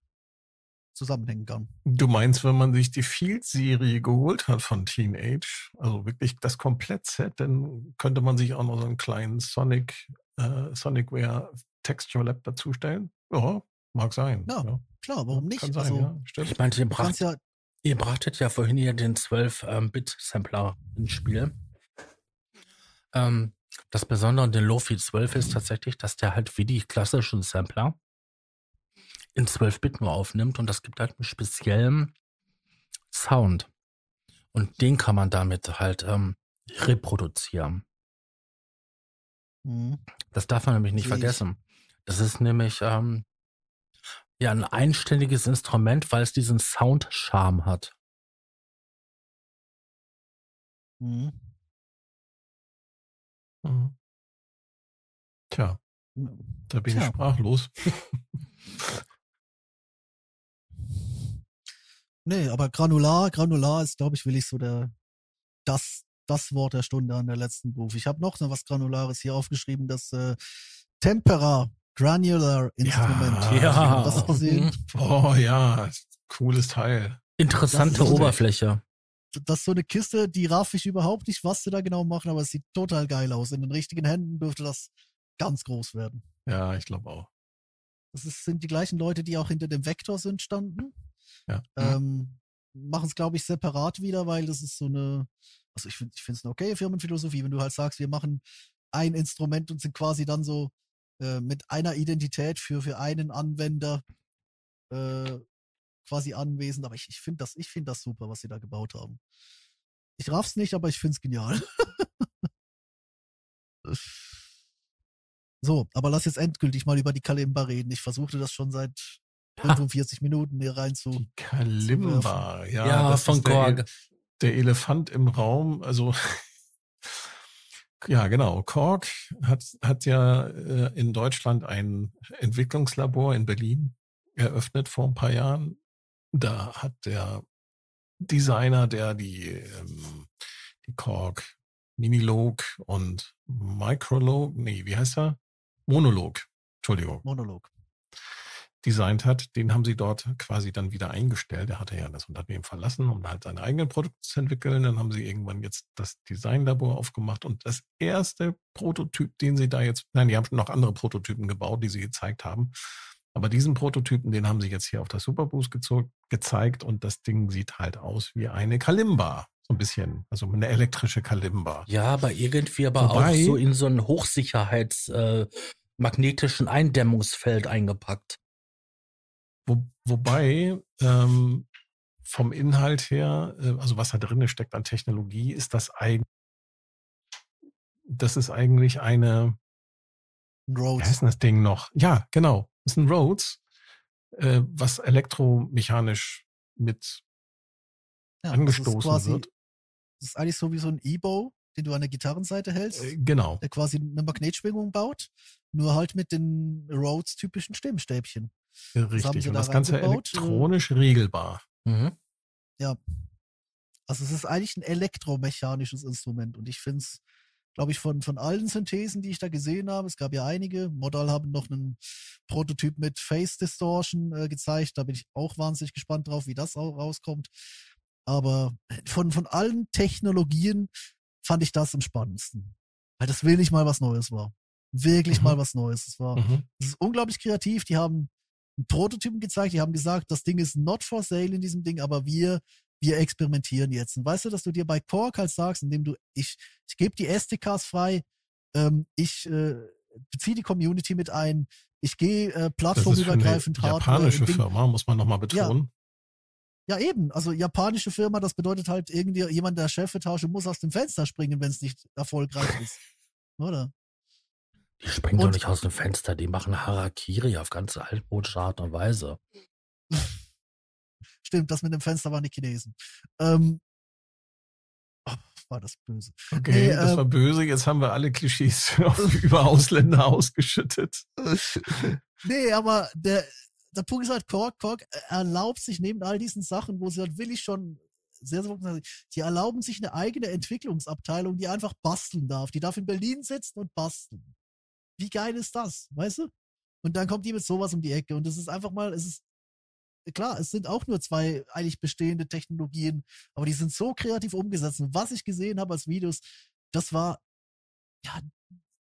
zusammenhängen kann. Du meinst, wenn man sich die Field-Serie geholt hat von Teenage, also wirklich das Komplett-Set, dann könnte man sich auch noch so einen kleinen Sonic, äh, Sonicware Texture Lab dazustellen? Ja, mag sein. Ja, ja. klar, warum nicht? Kann sein, also, ja, stimmt. Ich meinte, ihr, bracht, ja ihr brachtet ja vorhin hier den 12-Bit-Sampler ähm, ins Spiel. Ähm, das Besondere an den Lofi 12 ist tatsächlich, dass der halt wie die klassischen Sampler in 12-Bit nur aufnimmt und das gibt halt einen speziellen Sound. Und den kann man damit halt ähm, reproduzieren. Mhm. Das darf man nämlich nicht Sehe vergessen. Das ist nämlich ähm, ja ein einständiges Instrument, weil es diesen Sound-Charme hat. Mhm. Mhm. Tja, da bin Tja. ich sprachlos. [LAUGHS] nee, aber Granular, Granular ist, glaube ich, will ich so der das das Wort der Stunde an der letzten Buch. Ich habe noch was Granulares hier aufgeschrieben, das äh, Tempera Granular Instrument. Ja, ja. das gesehen? Oh ja, cooles Teil. Interessante das Oberfläche. Das ist so eine Kiste, die raff ich überhaupt nicht, was sie da genau machen, aber es sieht total geil aus. In den richtigen Händen dürfte das ganz groß werden. Ja, ich glaube auch. Das ist, sind die gleichen Leute, die auch hinter dem Vektor sind, standen. Ja. Ähm, Machen es, glaube ich, separat wieder, weil das ist so eine, also ich finde ich finde es eine okay Firmenphilosophie, wenn du halt sagst, wir machen ein Instrument und sind quasi dann so äh, mit einer Identität für, für einen Anwender äh, quasi anwesend. Aber ich, ich finde das, ich finde das super, was sie da gebaut haben. Ich raff's nicht, aber ich finde es genial. [LAUGHS] so, aber lass jetzt endgültig mal über die Kalimba reden. Ich versuchte das schon seit 45 Minuten hier rein zu. Die Kalimba, ja. Ja, von Korg. Der, der Elefant im Raum, also [LAUGHS] ja, genau. Korg hat, hat ja äh, in Deutschland ein Entwicklungslabor in Berlin eröffnet vor ein paar Jahren. Da hat der Designer, der die ähm, die Korg Minilog und Microlog, nee, wie heißt er? Monolog, Entschuldigung. Monolog. Designt hat, den haben sie dort quasi dann wieder eingestellt. Er hatte ja das Unternehmen verlassen, um halt seine eigenen Produkte zu entwickeln. Dann haben sie irgendwann jetzt das Designlabor aufgemacht und das erste Prototyp, den sie da jetzt, nein, die haben noch andere Prototypen gebaut, die sie gezeigt haben. Aber diesen Prototypen, den haben sie jetzt hier auf der Superboost gezeigt und das Ding sieht halt aus wie eine Kalimba. So ein bisschen, also eine elektrische Kalimba. Ja, aber irgendwie aber Wobei, auch so in so ein Hochsicherheits äh, magnetischen Eindämmungsfeld eingepackt. Wo, wobei ähm, vom Inhalt her, äh, also was da drin steckt an Technologie, ist das eigentlich, das ist eigentlich eine, Rhodes. Wie heißt das Ding noch? Ja, genau. Das ist ein Rhodes, äh, was elektromechanisch mit ja, angestoßen quasi, wird. Das ist eigentlich so wie so ein E-Bow, den du an der Gitarrenseite hältst. Äh, genau. Der quasi eine Magnetschwingung baut, nur halt mit den Rhodes-typischen Stimmstäbchen. Ja, richtig. Das Und das Ganze elektronisch regelbar. Mhm. Ja. Also es ist eigentlich ein elektromechanisches Instrument und ich finde es, glaube ich, von, von allen Synthesen, die ich da gesehen habe, es gab ja einige, Modal haben noch einen Prototyp mit Face Distortion äh, gezeigt, da bin ich auch wahnsinnig gespannt drauf, wie das auch rauskommt. Aber von, von allen Technologien fand ich das am spannendsten. Weil das wirklich mal was Neues war. Wirklich mhm. mal was Neues. Es war, mhm. das ist unglaublich kreativ. Die haben einen Prototypen gezeigt. Die haben gesagt, das Ding ist not for sale in diesem Ding, aber wir, wir experimentieren jetzt. Und weißt du, dass du dir bei Korg halt sagst, indem du, ich, ich gebe die SDKs frei, ähm, ich äh, beziehe die Community mit ein, ich gehe äh, plattformübergreifend hart. Japanische Firma, muss man nochmal betonen. Ja, eben. Also japanische Firma, das bedeutet halt irgendwie jemand der Chefetage muss aus dem Fenster springen, wenn es nicht erfolgreich ist. [LAUGHS] Oder? Die springen und, doch nicht aus dem Fenster, die machen Harakiri auf ganz altmodische Art und Weise. [LAUGHS] Stimmt, das mit dem Fenster waren die Chinesen. Ähm, oh, war das böse. Okay, nee, das äh, war böse. Jetzt haben wir alle Klischees [LAUGHS] über Ausländer ausgeschüttet. [LAUGHS] nee, aber der, der Punkt ist halt, Kork, Kork erlaubt sich neben all diesen Sachen, wo sie halt willig schon sehr, sehr, die erlauben sich eine eigene Entwicklungsabteilung, die einfach basteln darf. Die darf in Berlin sitzen und basteln. Wie geil ist das, weißt du? Und dann kommt die mit sowas um die Ecke und es ist einfach mal, es ist, klar, es sind auch nur zwei eigentlich bestehende Technologien, aber die sind so kreativ umgesetzt. Und was ich gesehen habe als Videos, das war, ja,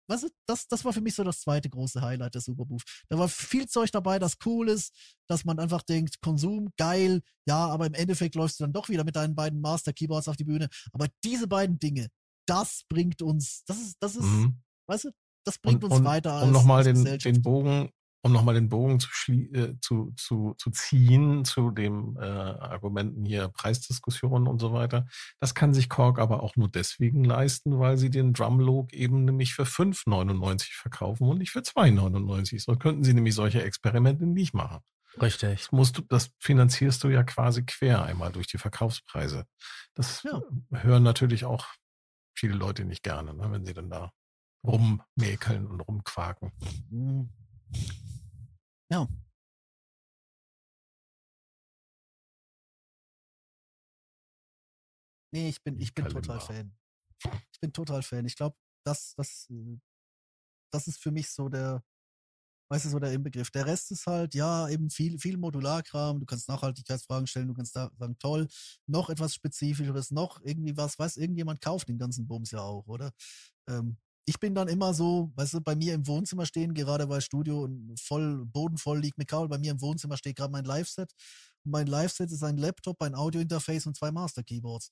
weißt du, das, das war für mich so das zweite große Highlight der Superbooth. Da war viel Zeug dabei, das cool ist, dass man einfach denkt, Konsum, geil, ja, aber im Endeffekt läufst du dann doch wieder mit deinen beiden Master Keyboards auf die Bühne. Aber diese beiden Dinge, das bringt uns, das ist, das ist, mhm. weißt du, das bringt und, uns und, weiter. Als, um nochmal den, den Bogen um nochmal den Bogen zu, äh, zu, zu, zu ziehen zu dem äh, Argumenten hier Preisdiskussionen und so weiter. Das kann sich Korg aber auch nur deswegen leisten, weil sie den Drumlog eben nämlich für 5,99 verkaufen und nicht für 2,99. So könnten sie nämlich solche Experimente nicht machen. Richtig. Das, musst du, das finanzierst du ja quasi quer einmal durch die Verkaufspreise. Das ja. hören natürlich auch viele Leute nicht gerne, ne, wenn sie dann da rummäkeln und rumquaken. Mhm. Ja. Nee, ich bin, ich bin total Fan. Ich bin total Fan. Ich glaube, das, das, äh, das ist für mich so der, weißt du, so der Inbegriff. Der Rest ist halt, ja, eben viel, viel Modularkram. Du kannst Nachhaltigkeitsfragen stellen, du kannst da sagen, toll, noch etwas Spezifischeres, noch irgendwie was, weiß, irgendjemand kauft den ganzen Bums ja auch, oder? Ähm, ich bin dann immer so, weißt du, bei mir im Wohnzimmer stehen, gerade weil Studio voll, bodenvoll liegt mit Kabel, bei mir im Wohnzimmer steht gerade mein Live-Set. Und mein Live-Set ist ein Laptop, ein Audio-Interface und zwei Master-Keyboards.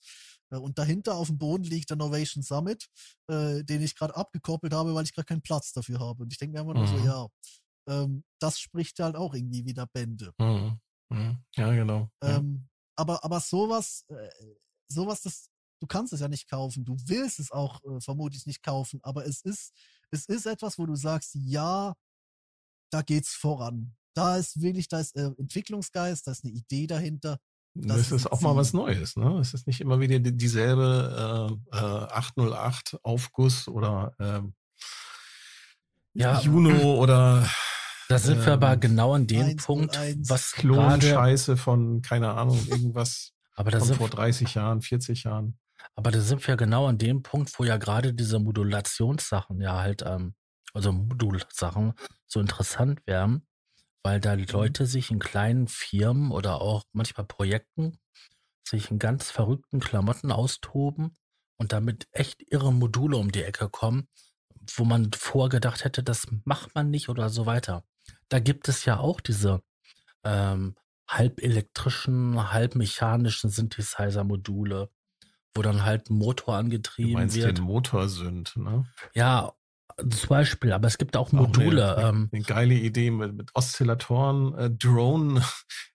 Äh, und dahinter auf dem Boden liegt der Novation Summit, äh, den ich gerade abgekoppelt habe, weil ich gerade keinen Platz dafür habe. Und ich denke mir einfach nur so, mhm. ja, ähm, das spricht halt auch irgendwie wieder Bände. Mhm. Mhm. Ja, genau. Ähm, aber, aber sowas, äh, sowas, das, du kannst es ja nicht kaufen, du willst es auch äh, vermutlich nicht kaufen, aber es ist, es ist etwas, wo du sagst, ja, da geht's voran. Da ist wirklich, da ist äh, Entwicklungsgeist, da ist eine Idee dahinter. Das, das ist, ist auch mal was Neues, ne? Es ist nicht immer wieder dieselbe äh, äh, 808 Aufguss oder ähm, ja, Juno [CLEARS THROAT] oder da sind wir aber ähm, genau an dem 1, Punkt, 1, was Klonscheiße von, keine Ahnung, irgendwas aber das von vor 30 Jahren, 40 Jahren. Aber da sind wir genau an dem Punkt, wo ja gerade diese Modulationssachen ja halt, ähm, also Modulsachen so interessant wären, weil da Mhm. Leute sich in kleinen Firmen oder auch manchmal Projekten sich in ganz verrückten Klamotten austoben und damit echt irre Module um die Ecke kommen, wo man vorgedacht hätte, das macht man nicht oder so weiter. Da gibt es ja auch diese ähm, halb elektrischen, halb mechanischen Synthesizer-Module, wo dann halt ein Motor Du angetrieben meinst wird. den Motorsünd, ne? Ja, zum Beispiel, aber es gibt auch Auch eine- Module. Eine, ähm, eine geile Idee mit, mit Oszillatoren, äh, Drone,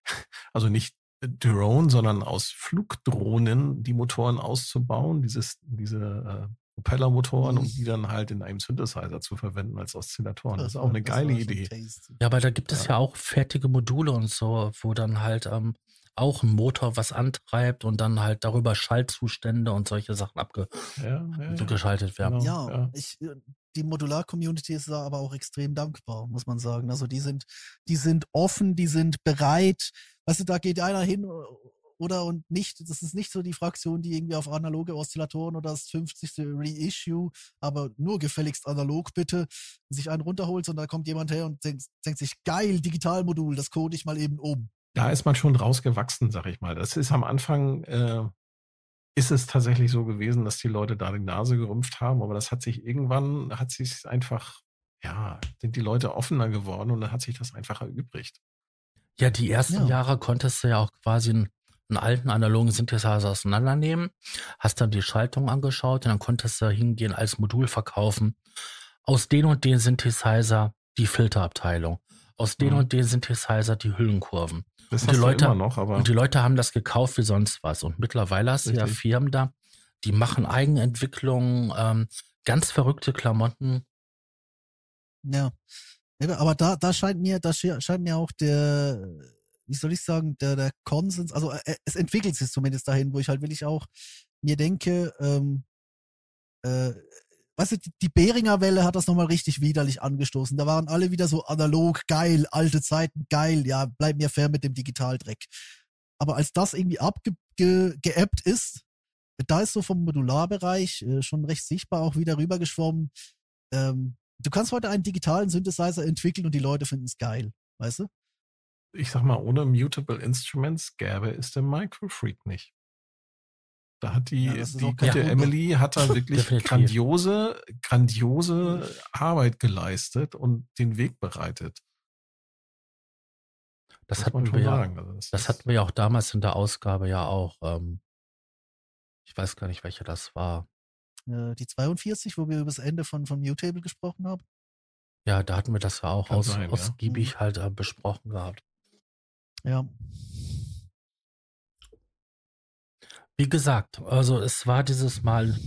[LAUGHS] also nicht Drone, sondern aus Flugdrohnen die Motoren auszubauen, dieses, diese äh, Propellermotoren, um die dann halt in einem Synthesizer zu verwenden als Oszillatoren. Das ist auch eine geile Idee. tasty. Ja, aber da gibt es Ja. ja auch fertige Module und so, wo dann halt ähm, auch ein Motor was antreibt und dann halt darüber Schaltzustände und solche Sachen Ja, ja, ja. abgeschaltet werden. Genau. Ja, ja. Ich, äh, die Modular-Community ist da aber auch extrem dankbar, muss man sagen. Also die sind, die sind offen, die sind bereit. Weißt du, da geht einer hin oder und nicht. Das ist nicht so die Fraktion, die irgendwie auf analoge Oszillatoren oder das 50. Reissue, aber nur gefälligst analog bitte, sich einen runterholt, sondern da kommt jemand her und denkt, denkt sich, geil, Digitalmodul, das code ich mal eben um. Da ist man schon rausgewachsen, sag ich mal. Das ist am Anfang, äh, ist es tatsächlich so gewesen, dass die Leute da die Nase gerümpft haben, aber das hat sich irgendwann, hat sich einfach, ja, sind die Leute offener geworden und dann hat sich das einfach erübrigt. Ja, die ersten Ja. Jahre konntest du ja auch quasi einen, einen alten analogen Synthesizer auseinandernehmen, hast dann die Schaltung angeschaut und dann konntest du hingehen als Modul verkaufen. Aus den und den Synthesizer die Filterabteilung. Aus den Mhm. und den Synthesizer die Hüllenkurven. Das Und hast die du Leute- immer noch, aber Und die Leute haben das gekauft wie sonst was. Und mittlerweile hast du ja. Firmen da, die machen Eigenentwicklungen, ähm, ganz verrückte Klamotten. Ja. Ja, Aber da, da scheint mir, da sche- scheint mir auch der, wie soll ich sagen, der, der Konsens, also äh, es entwickelt sich zumindest dahin, wo ich halt wirklich auch mir denke, ähm, äh, weißt du, die, Beringer Welle hat das nochmal richtig widerlich angestoßen. Da waren alle wieder so analog, geil, alte Zeiten, geil, ja, bleib mir fair mit dem Digitaldreck. Aber als das irgendwie abgeappt ge, geappt ist, da ist so vom Modularbereich äh, schon recht sichtbar auch wieder rübergeschwommen, ähm, du kannst heute einen digitalen Synthesizer entwickeln und die Leute finden es geil, weißt du? ich sag mal, ohne Mutable Instruments gäbe es den Microfreak nicht. Da hat die, Ja, das die gute Wunder. Emily hat da wirklich [LAUGHS] Definitiv. grandiose, grandiose Arbeit geleistet und den Weg bereitet. Das muss hatten wir ja, sagen. Also das das hatten wir ja auch damals in der Ausgabe ja auch. Ähm, ich weiß gar nicht, welche das war. Äh, die 42, wo wir über das Ende von, von Mutable gesprochen haben. Ja, da hatten wir das ja auch Kann aus, sein, ja. ausgiebig halt äh, besprochen gehabt. Ja. Wie gesagt, also es war dieses Mal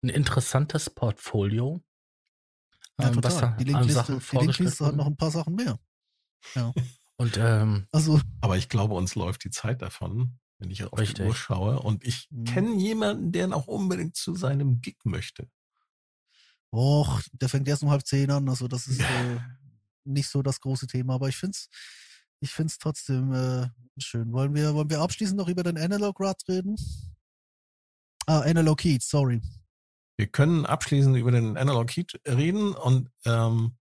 ein interessantes Portfolio. Ja, ähm, was total. Die Linkliste, die Linkliste hat noch ein paar Sachen mehr. [LAUGHS] Und ähm, Also, Aber ich glaube, uns läuft die Zeit davon, wenn ich auf Richtig. die Uhr schaue. Und ich Mhm. kenne jemanden, der noch unbedingt zu seinem Gig möchte. och, der fängt erst um halb zehn an. Also, das ist [LAUGHS] äh, nicht so das große Thema. Aber ich find's, ich find's trotzdem äh, schön. Wollen wir, wollen wir abschließend noch über den Analog Rad reden? Ah, Analog Heat, sorry. Wir können abschließend über den Analog Heat reden und ähm,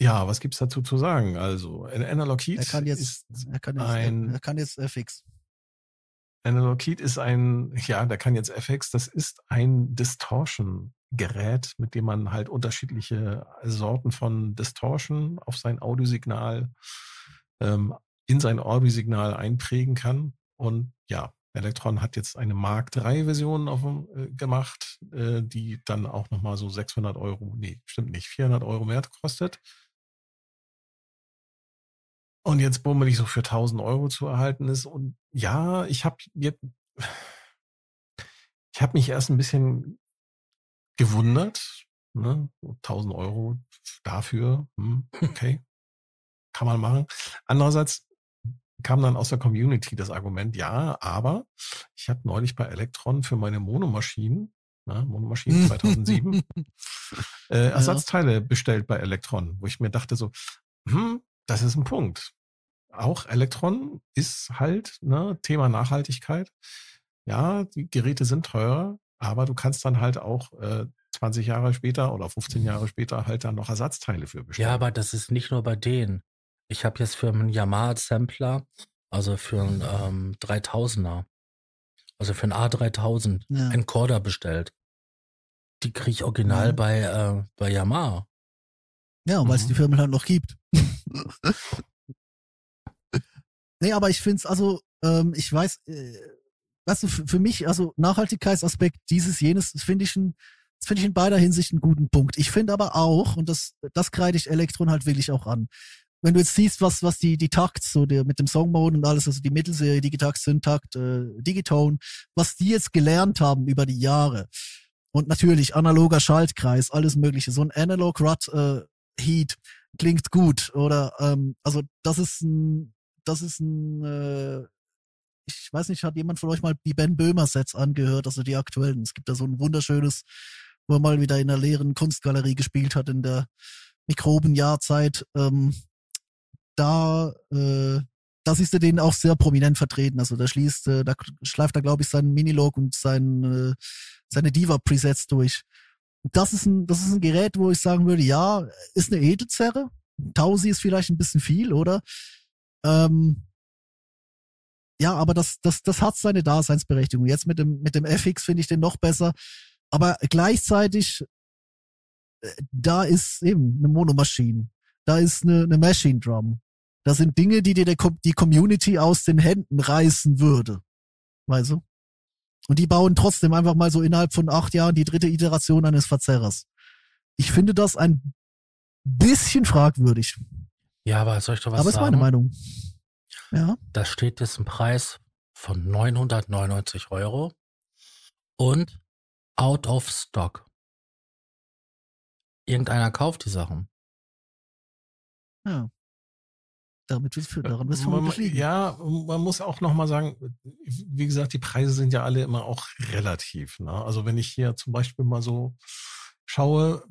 ja, was gibt's dazu zu sagen? Also, Analog Heat Er kann jetzt, ist er kann jetzt, ein- er, er kann jetzt FX. Analog Heat ist ein, ja, der kann jetzt FX, das ist ein Distortion-Gerät, mit dem man halt unterschiedliche Sorten von Distortion auf sein Audiosignal, ähm, in sein Audiosignal einprägen kann. Und ja, Electron hat jetzt eine Mark III-Version auf dem, äh, gemacht, äh, die dann auch nochmal so 600 Euro, nee, stimmt nicht, 400 Euro mehr kostet. Und jetzt bummelig so für 1000 Euro zu erhalten ist. Und ja, ich habe ich habe mich erst ein bisschen gewundert. Ne? So 1000 Euro dafür, hm, okay, kann man machen. Andererseits kam dann aus der Community das Argument, ja, aber ich habe neulich bei Electron für meine Monomaschinen, ne, Monomaschinen 2007, [LAUGHS] äh, Ersatzteile bestellt bei Electron, wo ich mir dachte so, hm, das ist ein Punkt. Auch Elektron ist halt ne, Thema Nachhaltigkeit. ja, die Geräte sind teurer, aber du kannst dann halt auch äh, 20 Jahre später oder 15 Jahre später halt dann noch Ersatzteile für bestellen. Ja, aber das ist nicht nur bei denen. Ich habe jetzt für einen Yamaha-Sampler, also für einen ähm, 3000er, also für einen A3000, Ja. einen Corder bestellt. Die kriege ich original Ja. bei, äh, bei Yamaha. Ja, weil es Mhm. die Firmen halt noch gibt. [LAUGHS] nee, aber ich finde es, also, ähm, ich weiß, äh, weißt du, für, mich, also Nachhaltigkeitsaspekt, dieses, jenes, das finde ich ein, das finde ich in beider Hinsicht einen guten Punkt. Ich finde aber auch, und das, das kreide ich Elektron halt wirklich auch an. Wenn du jetzt siehst, was, was die, die Takts, so der, mit dem Songmode und alles, also die Mittelserie, Digitakt, Syntakt, äh, Digitone, was die jetzt gelernt haben über die Jahre. Und natürlich analoger Schaltkreis, alles mögliche. So ein Analog Rut äh, Heat klingt gut. Oder ähm, also das ist ein, das ist ein, äh, ich weiß nicht, hat jemand von euch mal die Ben Böhmer Sets angehört, also die aktuellen. Es gibt da so ein wunderschönes, wo er mal wieder in der leeren Kunstgalerie gespielt hat in der Mikrobenjahrzeit. Ähm, da, äh, da siehst du den auch sehr prominent vertreten. Also da schließt, äh, da schleift er, glaube ich, seinen Minilog und sein, äh, seine Diva-Presets durch. Das ist ein, das ist ein Gerät, wo ich sagen würde, ja, ist eine Edelzerre. Tausi ist vielleicht ein bisschen viel, oder? Ähm, ja, aber das, das, das hat seine Daseinsberechtigung. Jetzt mit dem, mit dem FX finde ich den noch besser. Aber gleichzeitig, äh, da ist eben eine Monomaschine. Da ist eine, eine Machine Drum. Da sind Dinge, die dir der, die Community aus den Händen reißen würde. Weißt du? Und die bauen trotzdem einfach mal so innerhalb von acht Jahren die dritte Iteration eines Verzerrers. Ich finde das ein bisschen fragwürdig. Ja, aber soll ich doch was aber ist sagen? meine Meinung. Ja. Da steht jetzt ein Preis von 999 Euro und out of stock. Irgendeiner kauft die Sachen. Ja. Damit wird's für, daran wird's man, liegen. ja, man muss auch nochmal sagen, wie gesagt, die Preise sind ja alle immer auch relativ. Ne? Also wenn ich hier zum Beispiel mal so schaue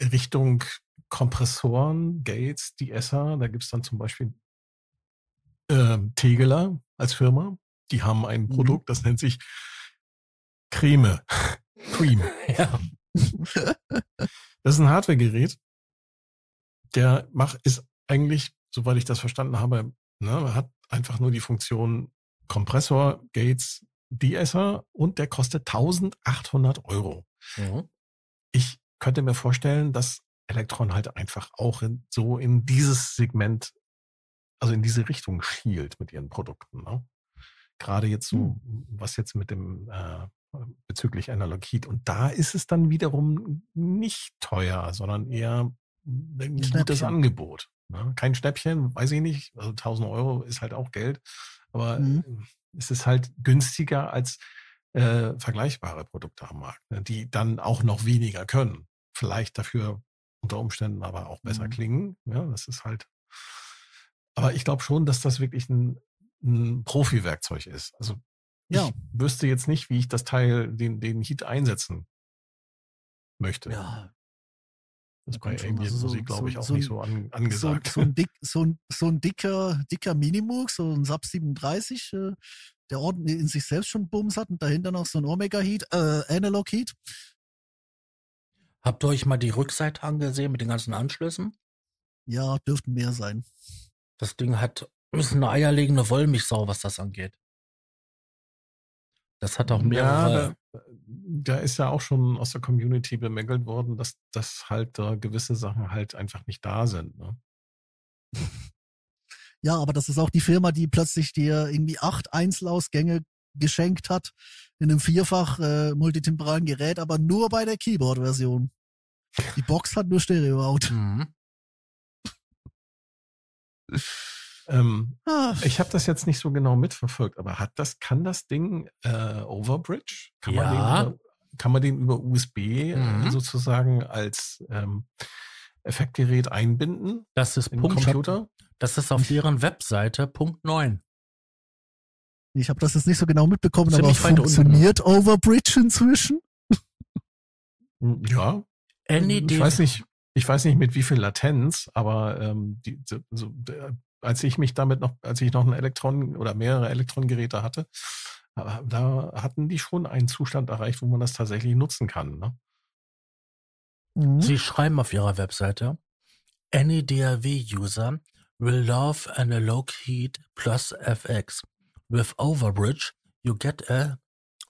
Richtung Kompressoren, Gates, die Esser, da gibt's dann zum Beispiel ähm, Tegeler als Firma. Die haben ein Mhm. Produkt, das nennt sich Creme. [LAUGHS] Cream. Ja. Das ist ein Hardware-Gerät. Der macht, ist eigentlich, soweit ich das verstanden habe, ne, hat einfach nur die Funktion Kompressor, Gates, De-Esser und der kostet 1800 Euro. Mhm. Ich könnte mir vorstellen, dass Elektron halt einfach auch in, so in dieses Segment, also in diese Richtung schielt mit ihren Produkten. Ne? Gerade jetzt so, was jetzt mit dem äh, bezüglich Analog Heat. Und da ist es dann wiederum nicht teuer, sondern eher ein gutes. Angebot. Ne? Kein Schnäppchen, weiß ich nicht. Also 1000 Euro ist halt auch Geld. Aber Mhm. äh, es ist halt günstiger als äh, vergleichbare Produkte am Markt, ne? die dann auch noch weniger können. Vielleicht dafür unter Umständen aber auch besser Mhm. klingen. Ja, das ist halt. Aber ich glaube schon, dass das wirklich ein, ein Profi-Werkzeug ist. Also Ja. ich wüsste jetzt nicht, wie ich das Teil, den, den Heat einsetzen möchte. Ja, das bei kommt schon. Ambient Also so- Musik, glaube ich, so- auch so nicht ein- so an, so, angesagt. so, ein dick, so, ein, so ein dicker, dicker Minimoog, so ein Sub 37, äh, der ordentlich in sich selbst schon Bums hat und dahinter noch so ein Omega Heat, äh, Analog Heat. Habt ihr euch mal die Rückseite angesehen mit den ganzen Anschlüssen? Ja, dürften mehr sein. Das Ding hat ist eine eierlegende Wollmilchsau, was das angeht. Das hat auch mehrere. Ja, da, ist ja auch schon aus der Community bemängelt worden, dass, dass halt da gewisse Sachen halt einfach nicht da sind. Ne? [LAUGHS] Ja, aber das ist auch die Firma, die plötzlich dir irgendwie acht Einzelausgänge geschenkt hat in einem vierfach äh, multitemporalen Gerät, aber nur bei der Keyboard-Version. Die Box hat nur Stereo-Out. Mhm. [LAUGHS] Ähm, ich habe das jetzt nicht so genau mitverfolgt, aber hat das, kann das Ding äh, Overbridge? Kann Ja. man den über, kann man den über USB äh, Mhm. sozusagen als ähm, Effektgerät einbinden Das ist im Punkt. Computer? Das ist auf deren Webseite Punkt 9. ich habe das jetzt nicht so genau mitbekommen, aber weit unten. funktioniert Overbridge inzwischen? Hm, Ja, NED. ich weiß nicht, ich weiß nicht mit wie viel Latenz, aber ähm, die, so, als ich mich damit noch, als ich noch ein Elektron oder mehrere Elektrongeräte hatte, Aber da hatten die schon einen Zustand erreicht, wo man das tatsächlich nutzen kann. Ne? Mhm. Sie schreiben auf ihrer Webseite, any DAW-user will love analog heat plus FX. With Overbridge, you get a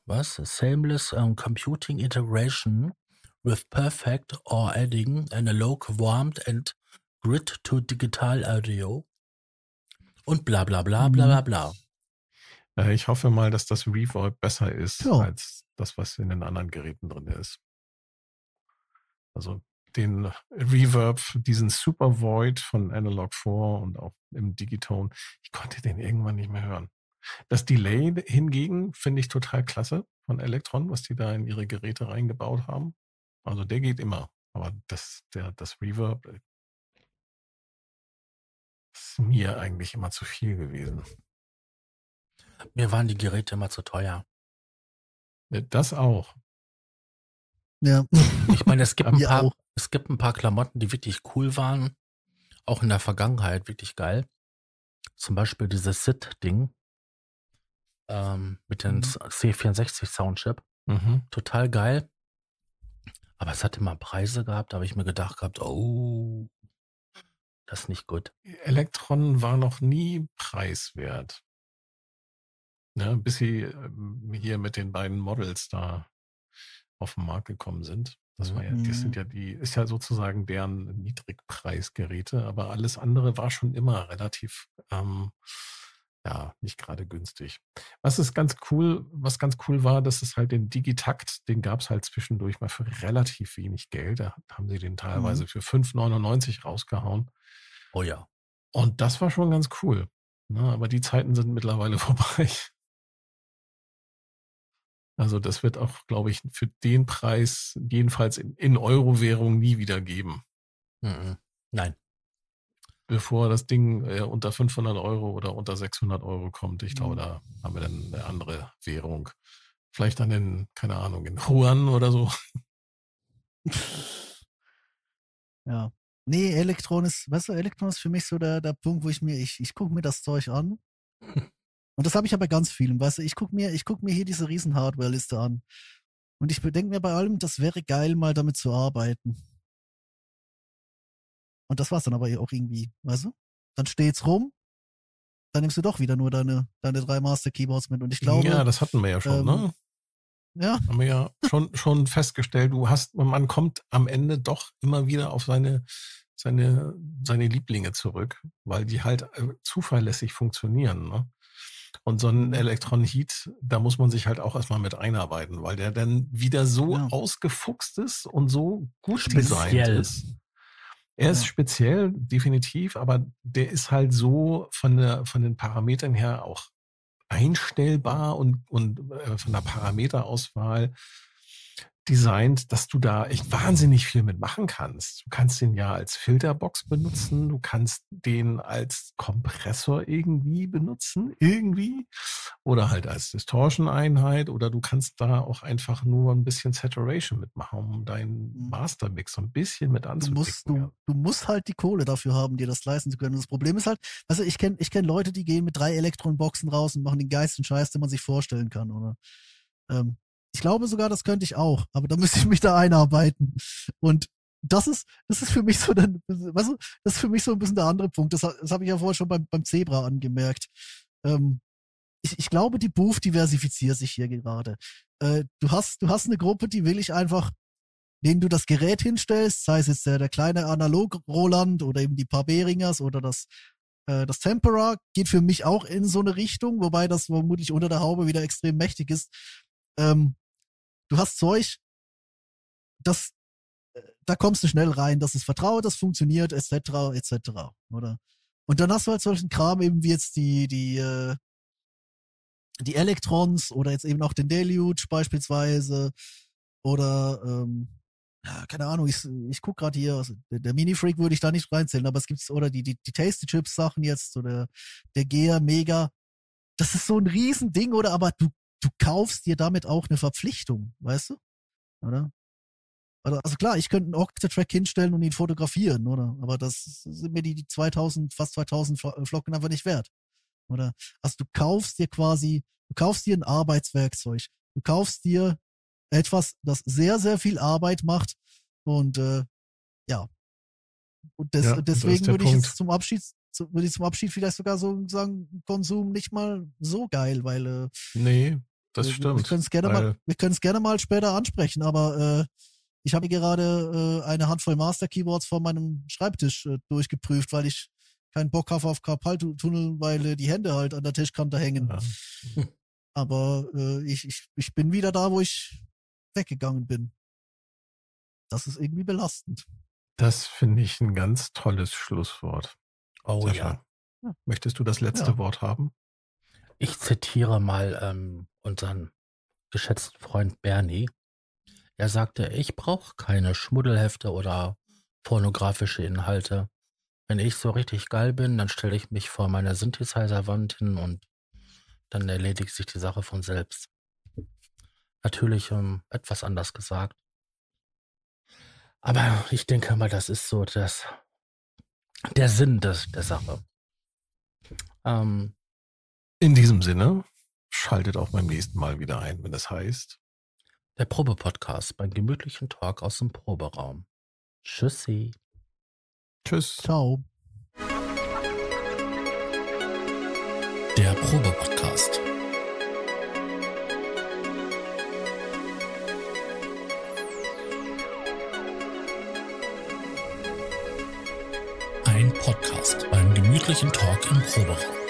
was? A seamless um, computing integration with perfect or adding analog warmth and grid to digital audio. Und bla bla bla bla bla bla. Äh, ich hoffe mal, dass das Reverb besser ist ja. als das, was in den anderen Geräten drin ist. Also den Reverb, diesen Super Void von Analog 4 und auch im Digitone, ich konnte den irgendwann nicht mehr hören. Das Delay hingegen finde ich total klasse von Electron, was die da in ihre Geräte reingebaut haben. Also der geht immer. Aber das, der, das Reverb ist mir eigentlich immer zu viel gewesen. Mir waren die Geräte immer zu teuer. Das auch. Ja. Ich meine, es gibt ein paar, es gibt ein paar Klamotten, die wirklich cool waren. Auch in der Vergangenheit wirklich geil. Zum Beispiel dieses Sit-Ding ähm, mit dem mhm. C64 Soundchip. Mhm. Total geil. Aber es hat immer Preise gehabt, da habe ich mir gedacht gehabt, oh, das ist nicht gut. Elektron war noch nie preiswert. Ja, bis sie ähm, hier mit den beiden Models da auf den Markt gekommen sind. Das war ja, das sind mhm. ja die, ist ja sozusagen deren Niedrigpreisgeräte, aber alles andere war schon immer relativ ähm, ja, nicht gerade günstig. Was ist ganz cool, was ganz cool war, dass es halt den Digitakt, den gab es halt zwischendurch mal für relativ wenig Geld. Da haben sie den teilweise mhm. für 5,99 rausgehauen. Oh ja. Und das war schon ganz cool. Ne? Aber die Zeiten sind mittlerweile [LAUGHS] vorbei. Also das wird auch, glaube ich, für den Preis jedenfalls in, in Euro-Währung nie wieder geben. Mhm. Nein bevor das Ding äh, unter 500 Euro oder unter 600 Euro kommt. Ich glaube, mhm. da haben wir dann eine andere Währung. Vielleicht dann in, keine Ahnung, in Juan oder so. [LAUGHS] Ja. Nee, Elektron ist, weißt du, Elektron ist für mich so der, der Punkt, wo ich mir, ich, ich gucke mir das Zeug an. [LAUGHS] Und das habe ich aber ganz vielen, weißt du, ich gucke mir, ich guck mir hier diese riesen Hardware-Liste an. Und ich bedenke mir bei allem, das wäre geil, mal damit zu arbeiten. Und das war's dann aber auch irgendwie, weißt du? Dann steht's rum, dann nimmst du doch wieder nur deine, deine drei Master Keyboards mit. Und ich glaube. Ja, das hatten wir ja schon, ähm, ne? Ja. Haben wir ja schon, schon festgestellt, du hast, man kommt am Ende doch immer wieder auf seine, seine, seine Lieblinge zurück, weil die halt äh, zuverlässig funktionieren, ne? Und so ein Electron Heat, da muss man sich halt auch erstmal mit einarbeiten, weil der dann wieder so ja. ausgefuchst ist und so gut Speziell. designt ist. Er ist speziell, definitiv, aber der ist halt so von, der, von den Parametern her auch einstellbar und, und äh, von der Parameterauswahl designt, dass du da echt wahnsinnig viel mitmachen kannst. Du kannst den ja als Filterbox benutzen, du kannst den als Kompressor irgendwie benutzen, irgendwie, oder halt als Distortion-Einheit, oder du kannst da auch einfach nur ein bisschen Saturation mitmachen, um deinen mhm. Mastermix so ein bisschen mit anzubieten. Du musst, du, du musst halt die Kohle dafür haben, dir das leisten zu können. Und das Problem ist halt, also ich kenne ich kenn Leute, die gehen mit drei Elektronboxen raus und machen den geilsten Scheiß, den man sich vorstellen kann, oder? Ähm, ich glaube sogar, das könnte ich auch, aber da müsste ich mich da einarbeiten. Und das ist, das ist für mich so dann, weißt du, das ist für mich so ein bisschen der andere Punkt. Das, das habe ich ja vorher schon beim, beim Zebra angemerkt. Ähm, ich, ich glaube, die Booth diversifiziert sich hier gerade. Äh, du hast, du hast eine Gruppe, die will ich einfach, denen du das Gerät hinstellst, sei es jetzt der, der kleine Analog-Roland oder eben die paar Beringers oder das, äh, das Tempera, geht für mich auch in so eine Richtung, wobei das vermutlich unter der Haube wieder extrem mächtig ist. Ähm, du hast Zeug, das, äh, da kommst du schnell rein, das ist vertraut, das funktioniert, etc., etc., oder? Und dann hast du halt solchen Kram eben wie jetzt die, die, äh, die Electrons oder jetzt eben auch den Deluge beispielsweise oder ähm, ja, keine Ahnung, ich, ich guck gerade hier, also der, der Mini-Freak würde ich da nicht reinzählen, aber es gibt oder die, die, die Tasty Chips Sachen jetzt oder der Gear Mega, das ist so ein Riesending, oder? Aber du du kaufst dir damit auch eine Verpflichtung, weißt du? Oder? Also, also klar, ich könnte einen Octatrack hinstellen und ihn fotografieren, oder? Aber das sind mir die, die 2000, fast 2000 Flocken einfach nicht wert, oder? Also du kaufst dir quasi, du kaufst dir ein Arbeitswerkzeug. Du kaufst dir etwas, das sehr, sehr viel Arbeit macht. Und äh, ja. Und des, Ja, deswegen würde ich Punkt. jetzt zum Abschied, würde ich zum Abschied vielleicht sogar so sagen, Konsum nicht mal so geil, weil äh, Nee, das wir, stimmt. Wir können es gerne weil- mal, wir gerne mal später ansprechen, aber äh, ich habe gerade äh, eine Handvoll Master Keyboards vor meinem Schreibtisch äh, durchgeprüft, weil ich keinen Bock habe auf Karpaltunnel, weil äh, die Hände halt an der Tischkante hängen. Ja. [LAUGHS] Aber äh, ich, ich, ich bin wieder da, wo ich weggegangen bin. Das ist irgendwie belastend. Das finde ich ein ganz tolles Schlusswort. Oh Sascha, ja. Möchtest du das letzte Ja. Wort haben? Ich zitiere mal ähm, unseren geschätzten Freund Bernie. Er sagte, ich brauche keine Schmuddelhefte oder pornografische Inhalte. Wenn ich so richtig geil bin, dann stelle ich mich vor meine Synthesizer-Wand hin und dann erledigt sich die Sache von selbst. Natürlich ähm, etwas anders gesagt. Aber ich denke mal, das ist so das, der Sinn des, der Sache. Ähm, In diesem Sinne, schaltet auch beim nächsten Mal wieder ein, wenn es heißt. Der Probe-Podcast beim gemütlichen Talk aus dem Proberaum. Tschüssi. Tschüss. Ciao. Der Probe-Podcast. Ein Podcast beim gemütlichen Talk im Proberaum.